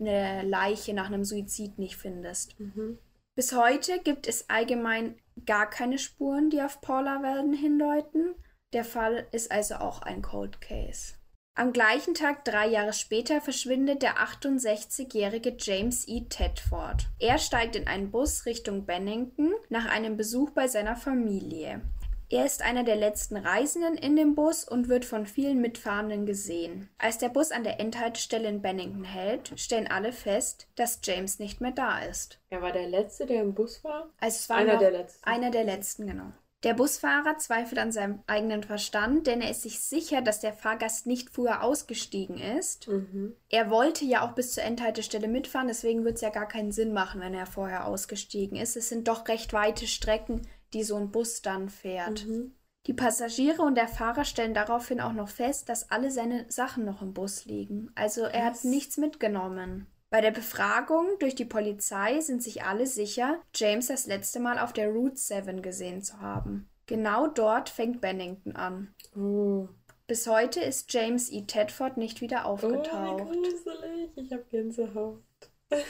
eine Leiche nach einem Suizid nicht findest. Mhm. Bis heute gibt es allgemein gar keine Spuren, die auf Paula werden hindeuten. Der Fall ist also auch ein Cold Case. Am gleichen Tag, drei Jahre später, verschwindet der 68-jährige James E. Tedford. Er steigt in einen Bus Richtung Bennington nach einem Besuch bei seiner Familie. Er ist einer der letzten Reisenden in dem Bus und wird von vielen Mitfahrenden gesehen. Als der Bus an der Endhaltestelle in Bennington hält, stellen alle fest, dass James nicht mehr da ist. Er war der Letzte, der im Bus war? Also es war einer der Letzten. Einer der Letzten, genau. Der Busfahrer zweifelt an seinem eigenen Verstand, denn er ist sich sicher, dass der Fahrgast nicht früher ausgestiegen ist. Mhm. Er wollte ja auch bis zur Endhaltestelle mitfahren, deswegen wird es ja gar keinen Sinn machen, wenn er vorher ausgestiegen ist. Es sind doch recht weite Strecken, die so ein Bus dann fährt. Mhm. Die Passagiere und der Fahrer stellen daraufhin auch noch fest, dass alle seine Sachen noch im Bus liegen. Also er Was? hat nichts mitgenommen. Bei der Befragung durch die Polizei sind sich alle sicher, James das letzte Mal auf der Route 7 gesehen zu haben. Genau dort fängt Bennington an. Oh. Bis heute ist James E. Tedford nicht wieder aufgetaucht. Oh, wie gruselig. Ich habe Gänsehaut.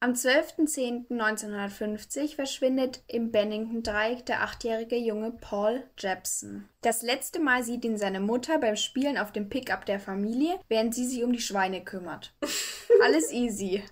Am 12.10.1950 verschwindet im Bennington-Dreieck der achtjährige Junge Paul Jepson. Das letzte Mal sieht ihn seine Mutter beim Spielen auf dem Pickup der Familie, während sie sich um die Schweine kümmert. Alles easy.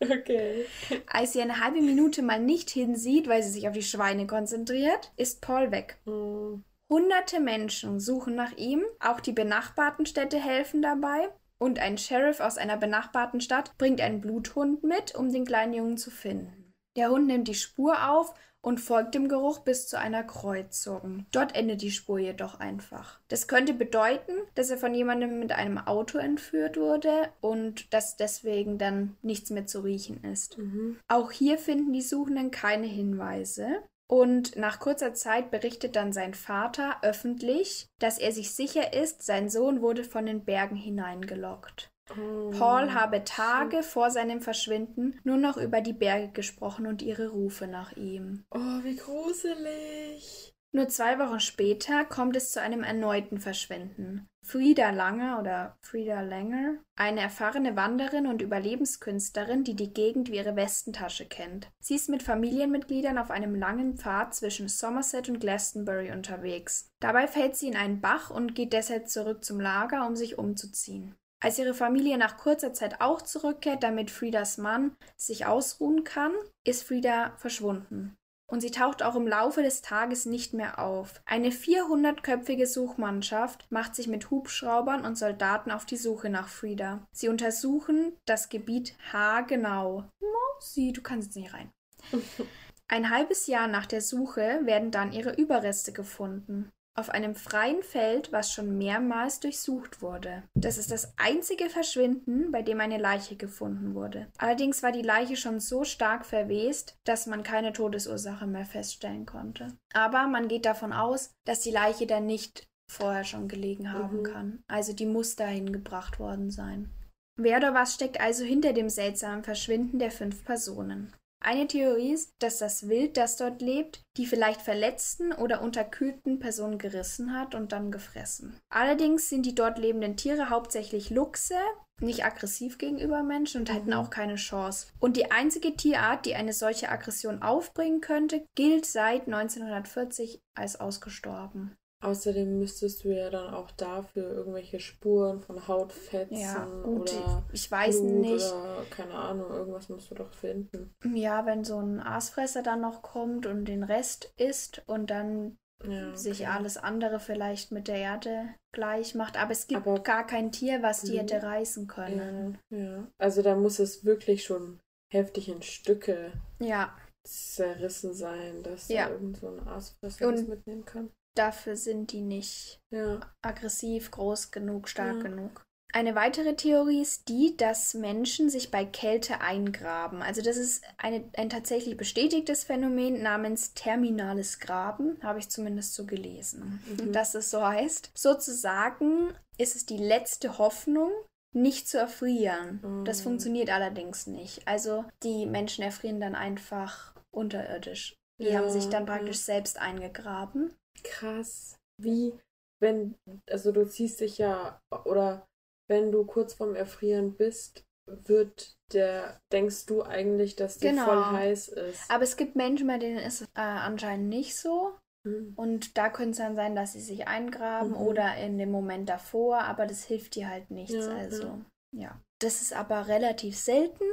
Okay. Als sie eine halbe Minute mal nicht hinsieht, weil sie sich auf die Schweine konzentriert, ist Paul weg. Oh. Hunderte Menschen suchen nach ihm, auch die benachbarten Städte helfen dabei und ein Sheriff aus einer benachbarten Stadt bringt einen Bluthund mit, um den kleinen Jungen zu finden. Der Hund nimmt die Spur auf und folgt dem Geruch bis zu einer Kreuzung. Dort endet die Spur jedoch einfach. Das könnte bedeuten, dass er von jemandem mit einem Auto entführt wurde und dass deswegen dann nichts mehr zu riechen ist. Mhm. Auch hier finden die Suchenden keine Hinweise. Und nach kurzer Zeit berichtet dann sein Vater öffentlich, dass er sich sicher ist, sein Sohn wurde von den Bergen hineingelockt. Oh. Paul habe Tage vor seinem Verschwinden nur noch über die Berge gesprochen und ihre Rufe nach ihm. Oh, wie gruselig. Nur zwei Wochen später kommt es zu einem erneuten Verschwinden. Frieda Langer oder Frieda Langer, eine erfahrene Wanderin und Überlebenskünstlerin, die die Gegend wie ihre Westentasche kennt. Sie ist mit Familienmitgliedern auf einem langen Pfad zwischen Somerset und Glastonbury unterwegs. Dabei fällt sie in einen Bach und geht deshalb zurück zum Lager, um sich umzuziehen. Als ihre Familie nach kurzer Zeit auch zurückkehrt, damit Friedas Mann sich ausruhen kann, ist Frieda verschwunden. Und sie taucht auch im Laufe des Tages nicht mehr auf. Eine 400-köpfige Suchmannschaft macht sich mit Hubschraubern und Soldaten auf die Suche nach Frieda. Sie untersuchen das Gebiet haargenau. Mosi, du kannst jetzt nicht rein. Ein halbes Jahr nach der Suche werden dann ihre Überreste gefunden auf einem freien Feld, was schon mehrmals durchsucht wurde. Das ist das einzige Verschwinden, bei dem eine Leiche gefunden wurde. Allerdings war die Leiche schon so stark verwest, dass man keine Todesursache mehr feststellen konnte. Aber man geht davon aus, dass die Leiche dann nicht vorher schon gelegen haben Mhm. kann. Also die muss dahin gebracht worden sein. Wer oder was steckt also hinter dem seltsamen Verschwinden der fünf Personen? Eine Theorie ist, dass das Wild, das dort lebt, die vielleicht verletzten oder unterkühlten Personen gerissen hat und dann gefressen. Allerdings sind die dort lebenden Tiere hauptsächlich Luchse, nicht aggressiv gegenüber Menschen und hätten auch keine Chance. Und die einzige Tierart, die eine solche Aggression aufbringen könnte, gilt seit 1940 als ausgestorben. Außerdem müsstest du ja dann auch dafür irgendwelche Spuren von Hautfetzen Ja, gut, oder ich weiß Blut nicht. oder keine Ahnung, irgendwas musst du doch finden. Ja, wenn so ein Aasfresser dann noch kommt und den Rest isst und dann Ja, sich okay. alles andere vielleicht mit der Erde gleich macht. Aber es gibt Aber- gar kein Tier, was die Mhm. hätte reißen können. Ja, ja. Also da muss es wirklich schon heftig in Stücke Ja, zerrissen sein, dass Ja. da irgend so ein Aasfresser das mitnehmen kann. Dafür sind die nicht Ja. aggressiv, groß genug, stark Ja. genug. Eine weitere Theorie ist die, dass Menschen sich bei Kälte eingraben. Also das ist eine, ein tatsächlich bestätigtes Phänomen namens terminales Graben, habe ich zumindest so gelesen, Mhm. dass es so heißt. Sozusagen ist es die letzte Hoffnung, nicht zu erfrieren. Das Mhm. funktioniert allerdings nicht. Also die Menschen erfrieren dann einfach unterirdisch. Die Ja, haben sich dann ja. praktisch selbst eingegraben. Krass. Wie, wenn, also du ziehst dich ja, oder wenn du kurz vorm Erfrieren bist, wird der, denkst du eigentlich, dass dir Genau. voll heiß ist? Aber es gibt Menschen, bei denen ist es äh, anscheinend nicht so. Hm. Und da könnte es dann sein, dass sie sich eingraben Mhm. oder in dem Moment davor, aber das hilft dir halt nichts. Ja, also, ja. Das ist aber relativ selten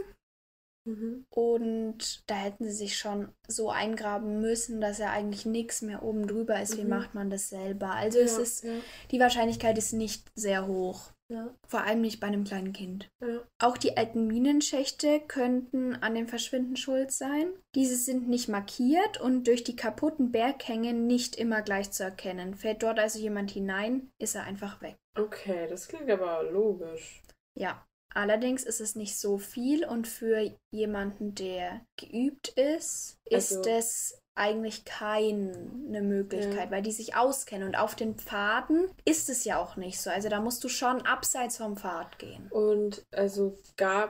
Mhm. und da hätten sie sich schon so eingraben müssen, dass ja eigentlich nichts mehr oben drüber ist. Wie Mhm. macht man das selber? Also es Ja, ist, ja, die Wahrscheinlichkeit ist nicht sehr hoch. ja, Vor allem nicht bei einem kleinen Kind. ja. Auch die alten Minenschächte könnten an dem Verschwinden schuld sein. Diese sind nicht markiert und durch die kaputten Berghänge nicht immer gleich zu erkennen. Fällt dort also jemand hinein, ist er einfach weg. Okay, das klingt aber logisch. Ja. Allerdings ist es nicht so viel und für jemanden, der geübt ist, ist Also- es eigentlich keine Möglichkeit, ja. weil die sich auskennen. Und auf den Pfaden ist es ja auch nicht so. Also da musst du schon abseits vom Pfad gehen. Und also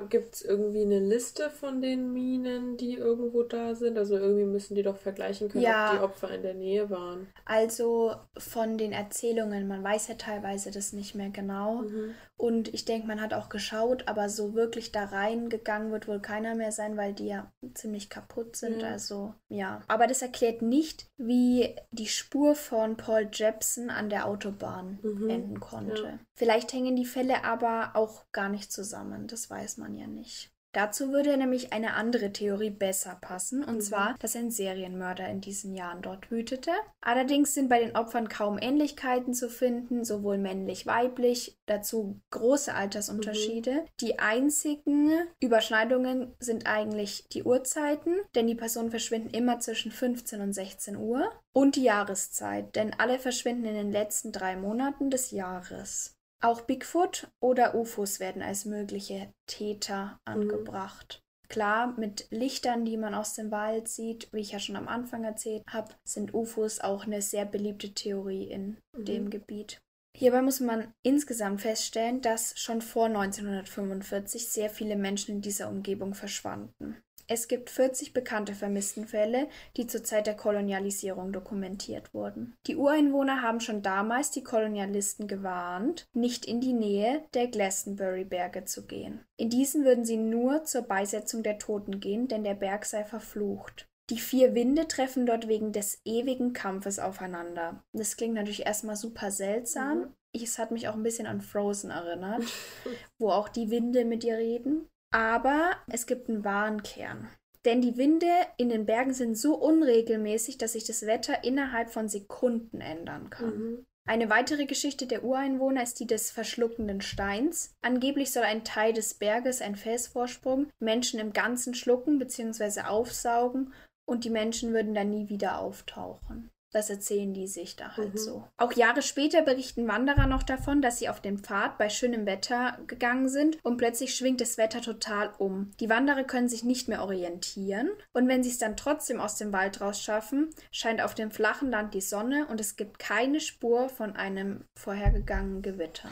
gibt es irgendwie eine Liste von den Minen, die irgendwo da sind? Also irgendwie müssen die doch vergleichen können, ja. ob die Opfer in der Nähe waren. Also von den Erzählungen, man weiß ja teilweise das nicht mehr genau. Mhm. Und ich denke, man hat auch geschaut, aber so wirklich da reingegangen wird wohl keiner mehr sein, weil die ja ziemlich kaputt sind. Ja. Also ja. Aber das erklärt nicht, wie die Spur von Paul Jepson an der Autobahn mhm. enden konnte. Ja. Vielleicht hängen die Fälle aber auch gar nicht zusammen. Das weiß man ja nicht. Dazu würde nämlich eine andere Theorie besser passen, und mhm. zwar, dass ein Serienmörder in diesen Jahren dort wütete. Allerdings sind bei den Opfern kaum Ähnlichkeiten zu finden, sowohl männlich-weiblich, dazu große Altersunterschiede. Mhm. Die einzigen Überschneidungen sind eigentlich die Uhrzeiten, denn die Personen verschwinden immer zwischen 15 und 16 Uhr, und die Jahreszeit, denn alle verschwinden in den letzten drei Monaten des Jahres. Auch Bigfoot oder UFOs werden als mögliche Täter mhm. angebracht. Mhm. Klar, mit Lichtern, die man aus dem Wald sieht, wie ich ja schon am Anfang erzählt habe, sind UFOs auch eine sehr beliebte Theorie in mhm. dem Gebiet. Hierbei muss man insgesamt feststellen, dass schon vor 1945 sehr viele Menschen in dieser Umgebung verschwanden. Es gibt 40 bekannte Vermisstenfälle, die zur Zeit der Kolonialisierung dokumentiert wurden. Die Ureinwohner haben schon damals die Kolonialisten gewarnt, nicht in die Nähe der Glastonbury-Berge zu gehen. In diesen würden sie nur zur Beisetzung der Toten gehen, denn der Berg sei verflucht. Die vier Winde treffen dort wegen des ewigen Kampfes aufeinander. Das klingt natürlich erstmal super seltsam. Mhm. Es hat mich auch ein bisschen an Frozen erinnert, wo auch die Winde mit ihr reden. Aber es gibt einen wahren Kern. Denn die Winde in den Bergen sind so unregelmäßig, dass sich das Wetter innerhalb von Sekunden ändern kann. Mhm. Eine weitere Geschichte der Ureinwohner ist die des verschluckenden Steins. Angeblich soll ein Teil des Berges, ein Felsvorsprung, Menschen im Ganzen schlucken bzw. aufsaugen und die Menschen würden dann nie wieder auftauchen. Das erzählen die sich da halt mhm. so. Auch Jahre später berichten Wanderer noch davon, dass sie auf dem Pfad bei schönem Wetter gegangen sind und plötzlich schwingt das Wetter total um. Die Wanderer können sich nicht mehr orientieren und wenn sie es dann trotzdem aus dem Wald raus schaffen, scheint auf dem flachen Land die Sonne und es gibt keine Spur von einem vorhergegangenen Gewitter.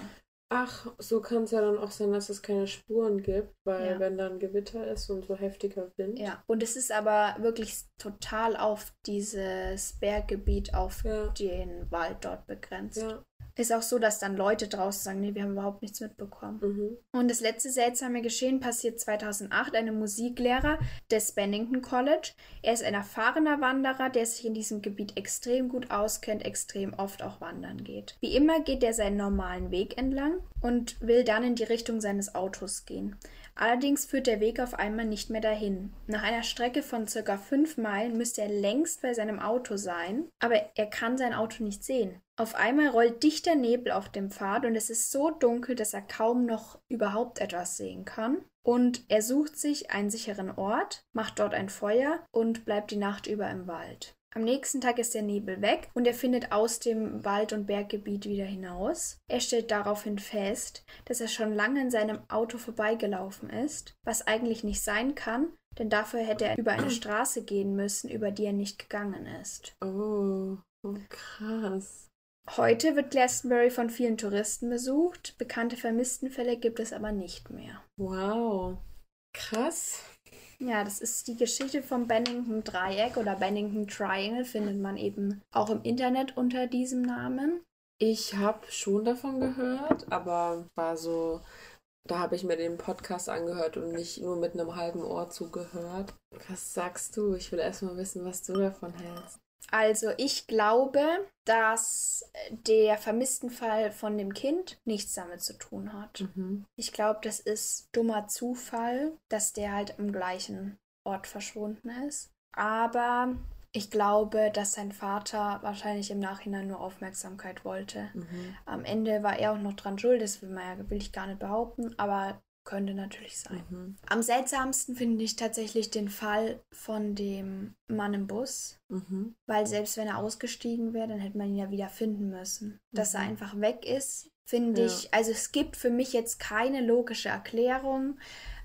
Ach, so kann es ja dann auch sein, dass es keine Spuren gibt, weil ja. wenn dann Gewitter ist und so heftiger Wind. Ja, und es ist aber wirklich total auf dieses Berggebiet, auf ja. den Wald dort begrenzt. Ja. Ist auch so, dass dann Leute draußen sagen, nee, wir haben überhaupt nichts mitbekommen. Mhm. Und das letzte seltsame Geschehen passiert 2008. Einem Musiklehrer des Bennington College. Er ist ein erfahrener Wanderer, der sich in diesem Gebiet extrem gut auskennt, extrem oft auch wandern geht. Wie immer geht er seinen normalen Weg entlang und will dann in die Richtung seines Autos gehen. Allerdings führt der Weg auf einmal nicht mehr dahin. Nach einer Strecke von circa fünf Meilen müsste er längst bei seinem Auto sein, aber er kann sein Auto nicht sehen. Auf einmal rollt dichter Nebel auf dem Pfad und es ist so dunkel, dass er kaum noch überhaupt etwas sehen kann. Und er sucht sich einen sicheren Ort, macht dort ein Feuer und bleibt die Nacht über im Wald. Am nächsten Tag ist der Nebel weg und er findet aus dem Wald- und Berggebiet wieder hinaus. Er stellt daraufhin fest, dass er schon lange in seinem Auto vorbeigelaufen ist, was eigentlich nicht sein kann, denn dafür hätte er über eine Straße gehen müssen, über die er nicht gegangen ist. Oh, oh krass. Heute wird Glastonbury von vielen Touristen besucht. Bekannte Vermisstenfälle gibt es aber nicht mehr. Wow. Krass. Ja, das ist die Geschichte vom Bennington Dreieck oder Bennington Triangle, findet man eben auch im Internet unter diesem Namen. Ich habe schon davon gehört, aber war so, da habe ich mir den Podcast angehört und nicht nur mit einem halben Ohr zugehört. Was sagst du? Ich will erstmal wissen, was du davon hältst. Also ich glaube, dass der vermissten Fall von dem Kind nichts damit zu tun hat. Mhm. Ich glaube, das ist dummer Zufall, dass der halt am gleichen Ort verschwunden ist. Aber ich glaube, dass sein Vater wahrscheinlich im Nachhinein nur Aufmerksamkeit wollte. Mhm. Am Ende war er auch noch dran schuld, das will, man ja, will ich gar nicht behaupten, aber könnte natürlich sein. Mhm. Am seltsamsten finde ich tatsächlich den Fall von dem Mann im Bus, mhm. weil selbst wenn er ausgestiegen wäre, dann hätte man ihn ja wieder finden müssen. Dass er mhm. einfach weg ist, finde ja. ich, also es gibt für mich jetzt keine logische Erklärung,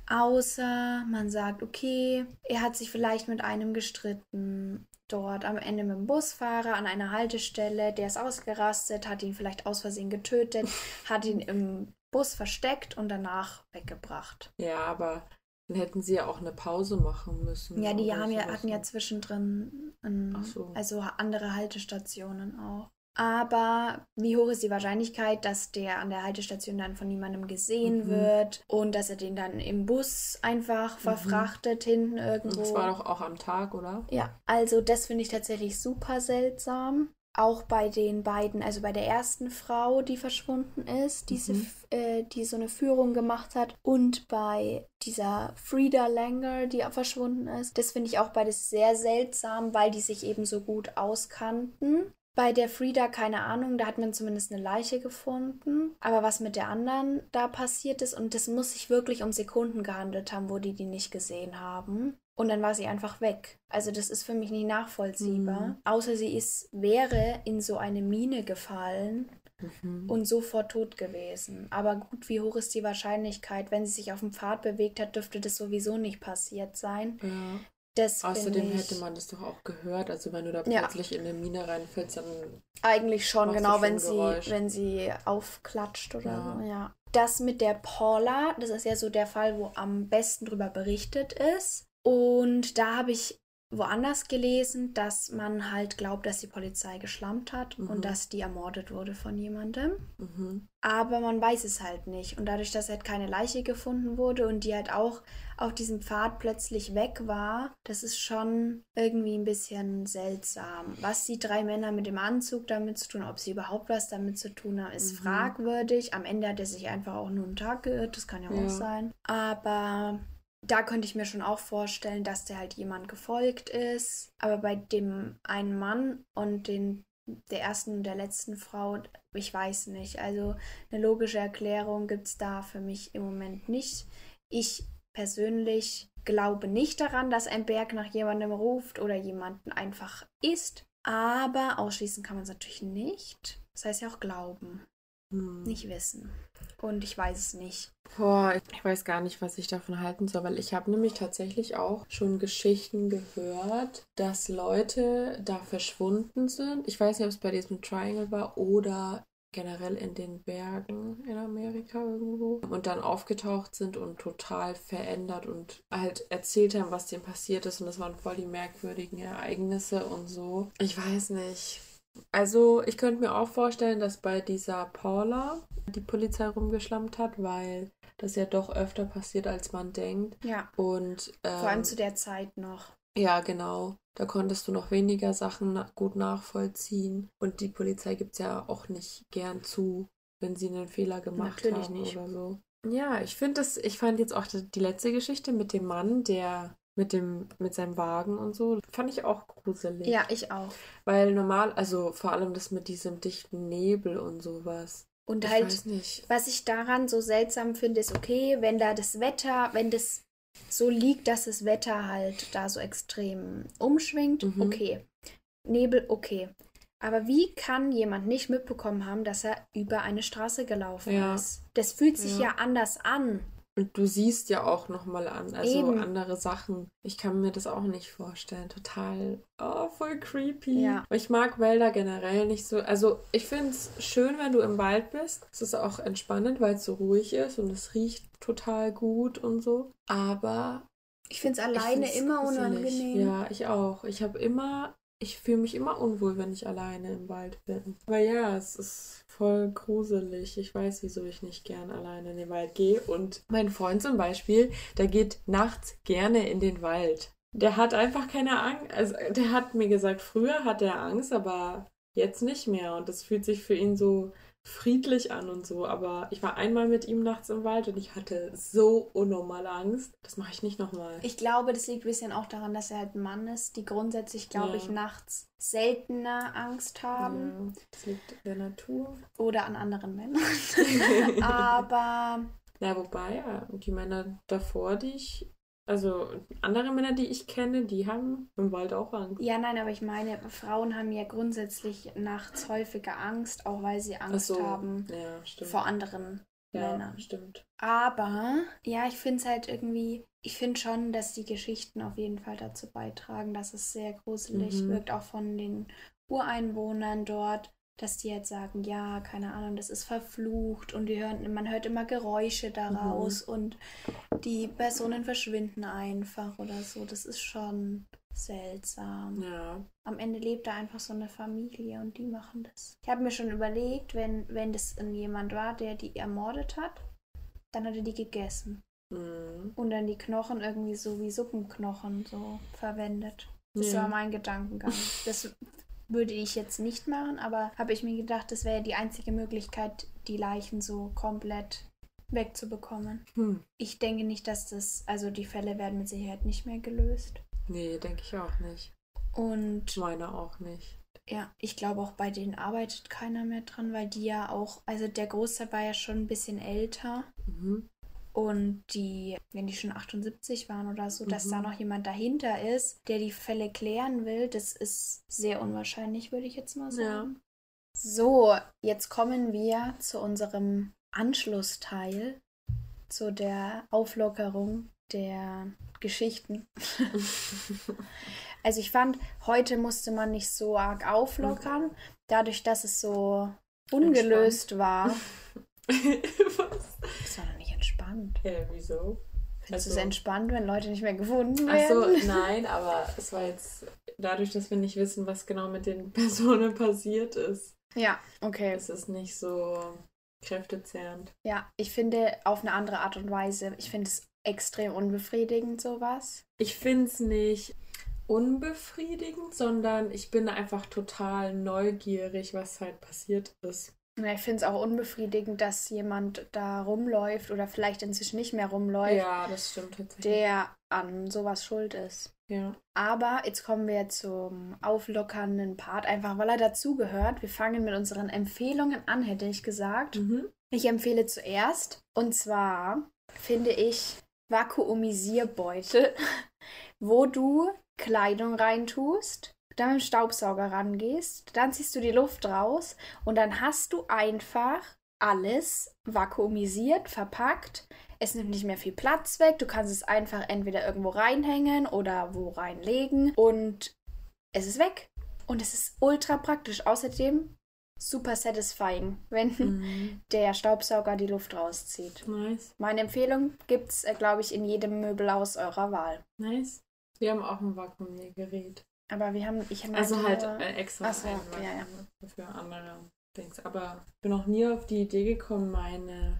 außer man sagt, okay, er hat sich vielleicht mit einem gestritten dort am Ende mit dem Busfahrer an einer Haltestelle, der ist ausgerastet, hat ihn vielleicht aus Versehen getötet, hat ihn im Bus versteckt und danach weggebracht. Ja, aber dann hätten sie ja auch eine Pause machen müssen. Ja, die haben ja, hatten ja zwischendrin ein, so. also andere Haltestationen auch. Aber wie hoch ist die Wahrscheinlichkeit, dass der an der Haltestation dann von niemandem gesehen mhm. wird und dass er den dann im Bus einfach mhm. verfrachtet mhm. hinten irgendwo? Das war doch auch am Tag, oder? Ja, also das finde ich tatsächlich super seltsam. Auch bei den beiden, also bei der ersten Frau, die verschwunden ist, diese, mhm. äh, die so eine Führung gemacht hat, und bei dieser Frieda Langer, die verschwunden ist. Das finde ich auch beides sehr seltsam, weil die sich eben so gut auskannten. Bei der Frieda keine Ahnung, da hat man zumindest eine Leiche gefunden. Aber was mit der anderen da passiert ist, und das muss sich wirklich um Sekunden gehandelt haben, wo die die nicht gesehen haben. Und dann war sie einfach weg. Also das ist für mich nicht nachvollziehbar. Mhm. Außer sie ist, wäre in so eine Mine gefallen mhm. und sofort tot gewesen. Aber gut, wie hoch ist die Wahrscheinlichkeit? Wenn sie sich auf dem Pfad bewegt hat, dürfte das sowieso nicht passiert sein. Ja. Das Außerdem ich... hätte man das doch auch gehört. Also wenn du da plötzlich ja. in eine Mine reinfällst, dann. Eigentlich schon, genau, wenn sie, wenn sie aufklatscht oder ja. so, ja. Das mit der Paula, das ist ja so der Fall, wo am besten drüber berichtet ist. Und da habe ich woanders gelesen, dass man halt glaubt, dass die Polizei geschlampt hat mhm. und dass die ermordet wurde von jemandem. Mhm. Aber man weiß es halt nicht. Und dadurch, dass halt keine Leiche gefunden wurde und die halt auch auf diesem Pfad plötzlich weg war, das ist schon irgendwie ein bisschen seltsam. Was die drei Männer mit dem Anzug damit zu tun, ob sie überhaupt was damit zu tun haben, ist mhm. fragwürdig. Am Ende hat er sich einfach auch nur einen Tag geirrt, das kann ja, ja. auch sein. Aber da könnte ich mir schon auch vorstellen, dass der halt jemand gefolgt ist. Aber bei dem einen Mann und den, der ersten und der letzten Frau, ich weiß nicht. Also eine logische Erklärung gibt es da für mich im Moment nicht. Ich persönlich glaube nicht daran, dass ein Berg nach jemandem ruft oder jemanden einfach ist. Aber ausschließen kann man es natürlich nicht. Das heißt ja auch glauben. Hm. Nicht wissen. Und ich weiß es nicht. Boah, ich weiß gar nicht, was ich davon halten soll, weil ich habe nämlich tatsächlich auch schon Geschichten gehört, dass Leute da verschwunden sind. Ich weiß nicht, ob es bei diesem Triangle war oder generell in den Bergen in Amerika irgendwo und dann aufgetaucht sind und total verändert und halt erzählt haben, was denen passiert ist und das waren voll die merkwürdigen Ereignisse und so. Ich weiß nicht. Also ich könnte mir auch vorstellen, dass bei dieser Paula die Polizei rumgeschlammt hat, weil das ja doch öfter passiert, als man denkt. Ja. Und ähm, vor allem zu der Zeit noch. Ja, genau. Da konntest du noch weniger Sachen gut nachvollziehen. Und die Polizei gibt es ja auch nicht gern zu, wenn sie einen Fehler gemacht Natürlich haben nicht. oder so. Ja, ich finde das, ich fand jetzt auch die letzte Geschichte mit dem Mann, der mit dem, mit seinem Wagen und so, fand ich auch gruselig. Ja, ich auch. Weil normal, also vor allem das mit diesem dichten Nebel und sowas. Und ich halt, was ich daran so seltsam finde, ist, okay, wenn da das Wetter, wenn das so liegt, dass das Wetter halt da so extrem umschwingt, mhm. okay. Nebel, okay. Aber wie kann jemand nicht mitbekommen haben, dass er über eine Straße gelaufen ja. ist? Das fühlt sich ja. ja anders an. Und du siehst ja auch nochmal an, also Eben. andere Sachen. Ich kann mir das auch nicht vorstellen. Total, oh, voll creepy. Ja. Ich mag Wälder generell nicht so. Also ich finde es schön, wenn du im Wald bist. Es ist auch entspannend, weil es so ruhig ist und es riecht total gut und so. Aber ich finde es alleine immer unangenehm. Ja, ich auch. Ich habe immer ich fühle mich immer unwohl, wenn ich alleine im Wald bin. Aber ja, es ist voll gruselig. Ich weiß, wieso ich nicht gern alleine in den Wald gehe. Und mein Freund zum Beispiel, der geht nachts gerne in den Wald. Der hat einfach keine Angst. Also, der hat mir gesagt, früher hat er Angst, aber jetzt nicht mehr. Und das fühlt sich für ihn so friedlich an und so, aber ich war einmal mit ihm nachts im Wald und ich hatte so unnormale Angst. Das mache ich nicht nochmal. Ich glaube, das liegt ein bisschen auch daran, dass er halt ein Mann ist, die grundsätzlich, glaube ja. ich, nachts seltener Angst haben. Ja, das liegt der Natur. Oder an anderen Männern. aber. Ja, wobei, ja, die Männer davor, die ich also andere Männer, die ich kenne, die haben im Wald auch Angst. Ja, nein, aber ich meine, Frauen haben ja grundsätzlich nachts häufiger Angst, auch weil sie Angst so. haben ja, vor anderen ja, Männern. Stimmt. Aber ja, ich finde es halt irgendwie, ich finde schon, dass die Geschichten auf jeden Fall dazu beitragen, dass es sehr gruselig mhm. wirkt, auch von den Ureinwohnern dort, dass die jetzt sagen, ja, keine Ahnung, das ist verflucht und wir hören, man hört immer Geräusche daraus mhm. und die Personen verschwinden einfach oder so. Das ist schon seltsam. Ja. Am Ende lebt da einfach so eine Familie und die machen das. Ich habe mir schon überlegt, wenn, wenn das jemand war, der die ermordet hat, dann hat er die gegessen. Mhm. Und dann die Knochen irgendwie so wie Suppenknochen so verwendet. Das ja. war mein Gedankengang. Das würde ich jetzt nicht machen, aber habe ich mir gedacht, das wäre die einzige Möglichkeit, die Leichen so komplett wegzubekommen. Hm. Ich denke nicht, dass das, also die Fälle werden mit Sicherheit nicht mehr gelöst. Nee, denke ich auch nicht. Und. Meine auch nicht. Ja, ich glaube auch bei denen arbeitet keiner mehr dran, weil die ja auch, also der Großteil war ja schon ein bisschen älter. Mhm. Und die, wenn die schon 78 waren oder so, mhm. dass da mhm. noch jemand dahinter ist, der die Fälle klären will, das ist sehr unwahrscheinlich, würde ich jetzt mal sagen. Ja. So, jetzt kommen wir zu unserem Anschlussteil, zu der Auflockerung der Geschichten. also ich fand, heute musste man nicht so arg auflockern, dadurch, dass es so ungelöst Entspannt. war. Was? Das war doch nicht entspannt. Ja, wieso? Findest also, du es entspannt, wenn Leute nicht mehr gefunden werden? Ach so, nein, aber es war jetzt dadurch, dass wir nicht wissen, was genau mit den Personen passiert ist. Ja, okay. Es ist nicht so kräftezehrend. Ja, ich finde auf eine andere Art und Weise. Ich finde es extrem unbefriedigend, sowas. Ich finde es nicht unbefriedigend, sondern ich bin einfach total neugierig, was halt passiert ist. Ich finde es auch unbefriedigend, dass jemand da rumläuft oder vielleicht inzwischen nicht mehr rumläuft. Ja, das stimmt tatsächlich. Der an sowas schuld ist. Ja. Aber jetzt kommen wir zum auflockernden Part, einfach weil er dazugehört. Wir fangen mit unseren Empfehlungen an, hätte ich gesagt. Mhm. Ich empfehle zuerst. Und zwar finde ich Vakuumisierbeutel, wo du Kleidung reintust dann mit dem Staubsauger rangehst, dann ziehst du die Luft raus und dann hast du einfach alles vakuumisiert, verpackt. Es nimmt nicht mehr viel Platz weg. Du kannst es einfach entweder irgendwo reinhängen oder wo reinlegen und es ist weg. Und es ist ultra praktisch. Außerdem super satisfying, wenn mhm. der Staubsauger die Luft rauszieht. Nice. Meine Empfehlung gibt es, äh, glaube ich, in jedem Möbelhaus eurer Wahl. Nice. Wir haben auch ein Vakuumiergerät. Aber wir haben, ich habe Also halt äh, extra so, ja, ja. für andere Dings. Aber ich bin noch nie auf die Idee gekommen, meine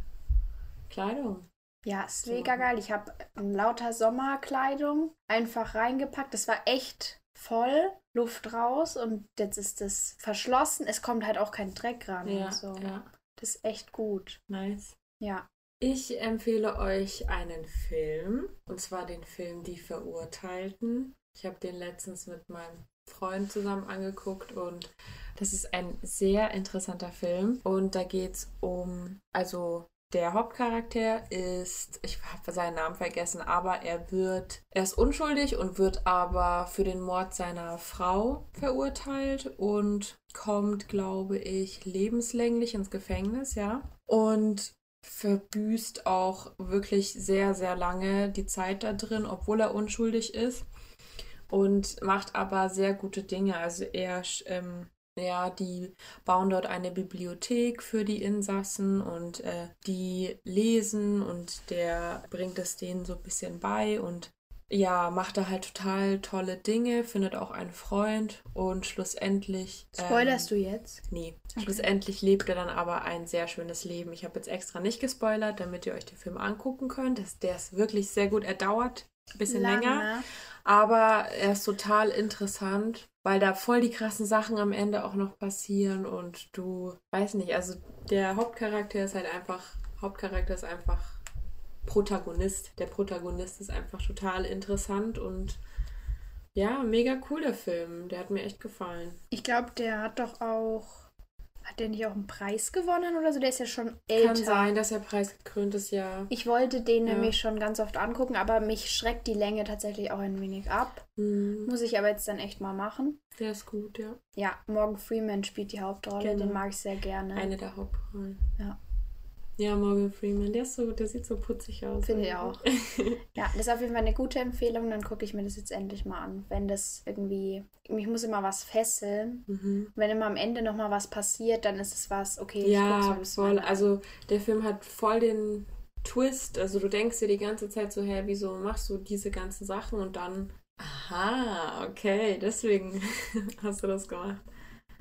Kleidung. Ja, ist mega geil. Ich habe lauter Sommerkleidung einfach reingepackt. Das war echt voll, Luft raus und jetzt ist es verschlossen. Es kommt halt auch kein Dreck ran ja, und so. Ja. Das ist echt gut. Nice. Ja. Ich empfehle euch einen Film, und zwar den Film Die Verurteilten. Ich habe den letztens mit meinem Freund zusammen angeguckt und das ist ein sehr interessanter Film. Und da geht es um, also der Hauptcharakter ist, ich habe seinen Namen vergessen, aber er wird, er ist unschuldig und wird aber für den Mord seiner Frau verurteilt und kommt, glaube ich, lebenslänglich ins Gefängnis, ja. Und verbüßt auch wirklich sehr, sehr lange die Zeit da drin, obwohl er unschuldig ist und macht aber sehr gute Dinge. Also er, ähm, ja, die bauen dort eine Bibliothek für die Insassen und äh, die lesen und der bringt es denen so ein bisschen bei und ja, macht da halt total tolle Dinge, findet auch einen Freund und schlussendlich. Spoilerst ähm, du jetzt? Nee. Okay. Schlussendlich lebt er dann aber ein sehr schönes Leben. Ich habe jetzt extra nicht gespoilert, damit ihr euch den Film angucken könnt. Das, der ist wirklich sehr gut. Er dauert ein bisschen Lange. länger. Aber er ist total interessant, weil da voll die krassen Sachen am Ende auch noch passieren und du, weiß nicht, also der Hauptcharakter ist halt einfach, Hauptcharakter ist einfach Protagonist. Der Protagonist ist einfach total interessant und ja, mega cooler Film. Der hat mir echt gefallen. Ich glaube, der hat doch auch hat der nicht auch einen Preis gewonnen oder so? Der ist ja schon älter. Kann sein, dass er preisgekrönt ist, ja. Ich wollte den ja. nämlich schon ganz oft angucken, aber mich schreckt die Länge tatsächlich auch ein wenig ab. Mhm. Muss ich aber jetzt dann echt mal machen. Der ist gut, ja. Ja, Morgan Freeman spielt die Hauptrolle, genau. den mag ich sehr gerne. Eine der Hauptrollen. Ja. Ja, Morgan Freeman, der, ist so, der sieht so putzig aus. Finde ich auch. ja, das ist auf jeden Fall eine gute Empfehlung. Dann gucke ich mir das jetzt endlich mal an. Wenn das irgendwie, mich muss immer was fesseln. Mhm. Wenn immer am Ende nochmal was passiert, dann ist es was, okay, ja, voll. Also der Film hat voll den Twist. Also du denkst dir die ganze Zeit so, hä, wieso machst du diese ganzen Sachen und dann, aha, okay, deswegen hast du das gemacht.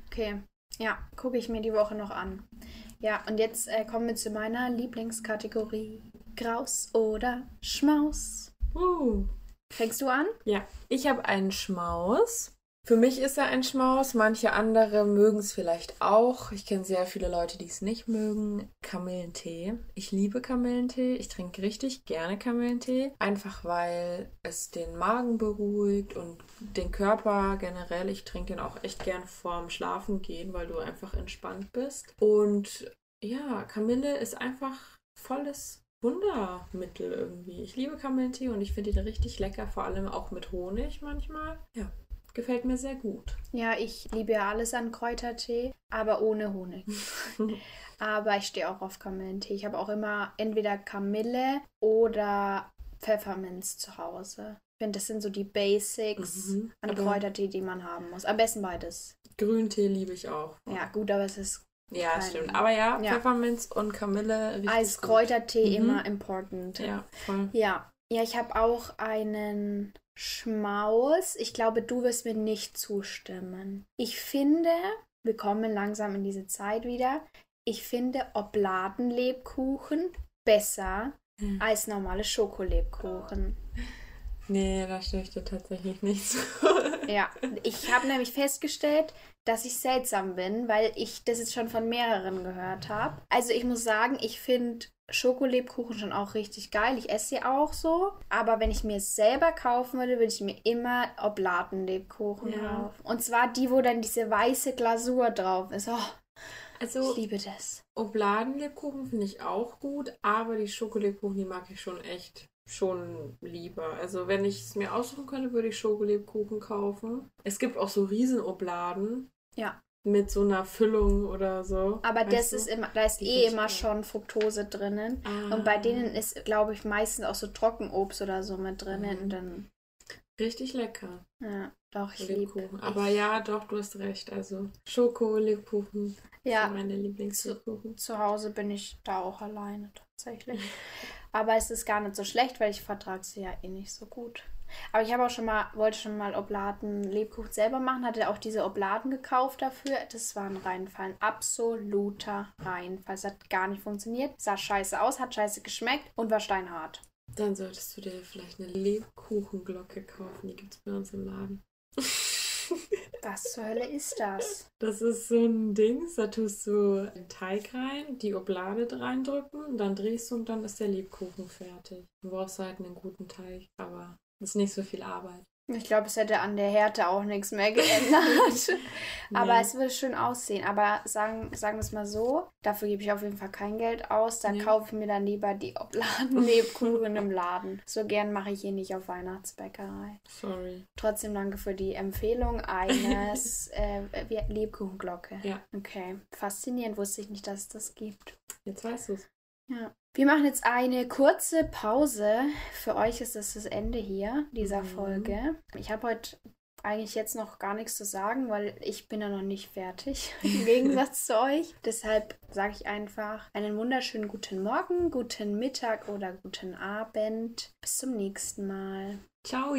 Okay, ja, gucke ich mir die Woche noch an. Ja, und jetzt äh, kommen wir zu meiner Lieblingskategorie. Graus oder Schmaus. Uh. Fängst du an? Ja, ich habe einen Schmaus. Für mich ist er ein Schmaus, manche andere mögen es vielleicht auch. Ich kenne sehr viele Leute, die es nicht mögen. Kamillentee. Ich liebe Kamillentee. Ich trinke richtig gerne Kamillentee. Einfach weil es den Magen beruhigt und den Körper generell. Ich trinke den auch echt gern vorm Schlafen gehen, weil du einfach entspannt bist. Und ja, Kamille ist einfach volles Wundermittel irgendwie. Ich liebe Kamillentee und ich finde ihn richtig lecker, vor allem auch mit Honig manchmal. Ja, Gefällt mir sehr gut. Ja, ich liebe ja alles an Kräutertee, aber ohne Honig. aber ich stehe auch auf Kamillentee. Ich habe auch immer entweder Kamille oder Pfefferminz zu Hause. Ich finde, das sind so die Basics mhm, an Kräutertee, die man haben muss. Am besten beides. Grüntee liebe ich auch. Ja, gut, aber es ist. Ja, kein... stimmt. Aber ja, ja, Pfefferminz und Kamille. Als Kräutertee mhm. immer important. Ja, voll. Ja, ja ich habe auch einen Schmaus. Ich glaube, du wirst mir nicht zustimmen. Ich finde, wir kommen langsam in diese Zeit wieder. Ich finde Obladenlebkuchen besser hm. als normale Schokolebkuchen. Nee, da stimme ich dir tatsächlich nicht zu. ja, ich habe nämlich festgestellt, dass ich seltsam bin, weil ich das jetzt schon von mehreren gehört habe. Also ich muss sagen, ich finde Schokolebkuchen schon auch richtig geil. Ich esse sie auch so. Aber wenn ich mir es selber kaufen würde, würde ich mir immer Obladenlebkuchen ja. kaufen. Und zwar die, wo dann diese weiße Glasur drauf ist. Oh, also, ich liebe das. Obladenlebkuchen finde ich auch gut, aber die Schokolebkuchen, die mag ich schon echt schon lieber. Also wenn ich es mir aussuchen könnte, würde ich Schokolebkuchen kaufen. Es gibt auch so Riesenobladen. Ja mit so einer Füllung oder so. Aber das du? ist immer, da ist eh immer schon Fructose drinnen. Ah. Und bei denen ist, glaube ich, meistens auch so Trockenobst oder so mit drinnen. Mhm. Dann Richtig lecker. Ja, doch, ich liebe Aber ja, doch, du hast recht. Also Schoko, Lebkuchen ja, meine Lieblingslebkuchen. Zu, zu Hause bin ich da auch alleine tatsächlich. Aber es ist gar nicht so schlecht, weil ich vertrage sie ja eh nicht so gut. Aber ich habe auch schon mal, wollte schon mal Obladen Lebkuchen selber machen, hatte auch diese Obladen gekauft dafür. Das war ein Reinfall, ein absoluter Reinfall. Es hat gar nicht funktioniert, sah scheiße aus, hat scheiße geschmeckt und war steinhart. Dann solltest du dir vielleicht eine Lebkuchenglocke kaufen, die gibt es bei uns im Laden. Was zur Hölle ist das? Das ist so ein Ding, da tust du den Teig rein, die Oblade reindrücken, dann drehst du und dann ist der Lebkuchen fertig. Du brauchst halt einen guten Teig, aber ist nicht so viel Arbeit. Ich glaube, es hätte an der Härte auch nichts mehr geändert. Aber nee. es würde schön aussehen. Aber sagen, sagen wir es mal so, dafür gebe ich auf jeden Fall kein Geld aus. Da ja. kaufe ich mir dann lieber die Obladen-Lebkuchen im Laden. So gern mache ich hier nicht auf Weihnachtsbäckerei. Sorry. Trotzdem danke für die Empfehlung eines äh, Lebkuchenglocke. Ja. Okay. Faszinierend, wusste ich nicht, dass es das gibt. Jetzt weißt du es. Ja. Wir machen jetzt eine kurze Pause. Für euch ist das das Ende hier dieser mhm. Folge. Ich habe heute eigentlich jetzt noch gar nichts zu sagen, weil ich bin ja noch nicht fertig im Gegensatz zu euch. Deshalb sage ich einfach einen wunderschönen guten Morgen, guten Mittag oder guten Abend. Bis zum nächsten Mal. Ciao.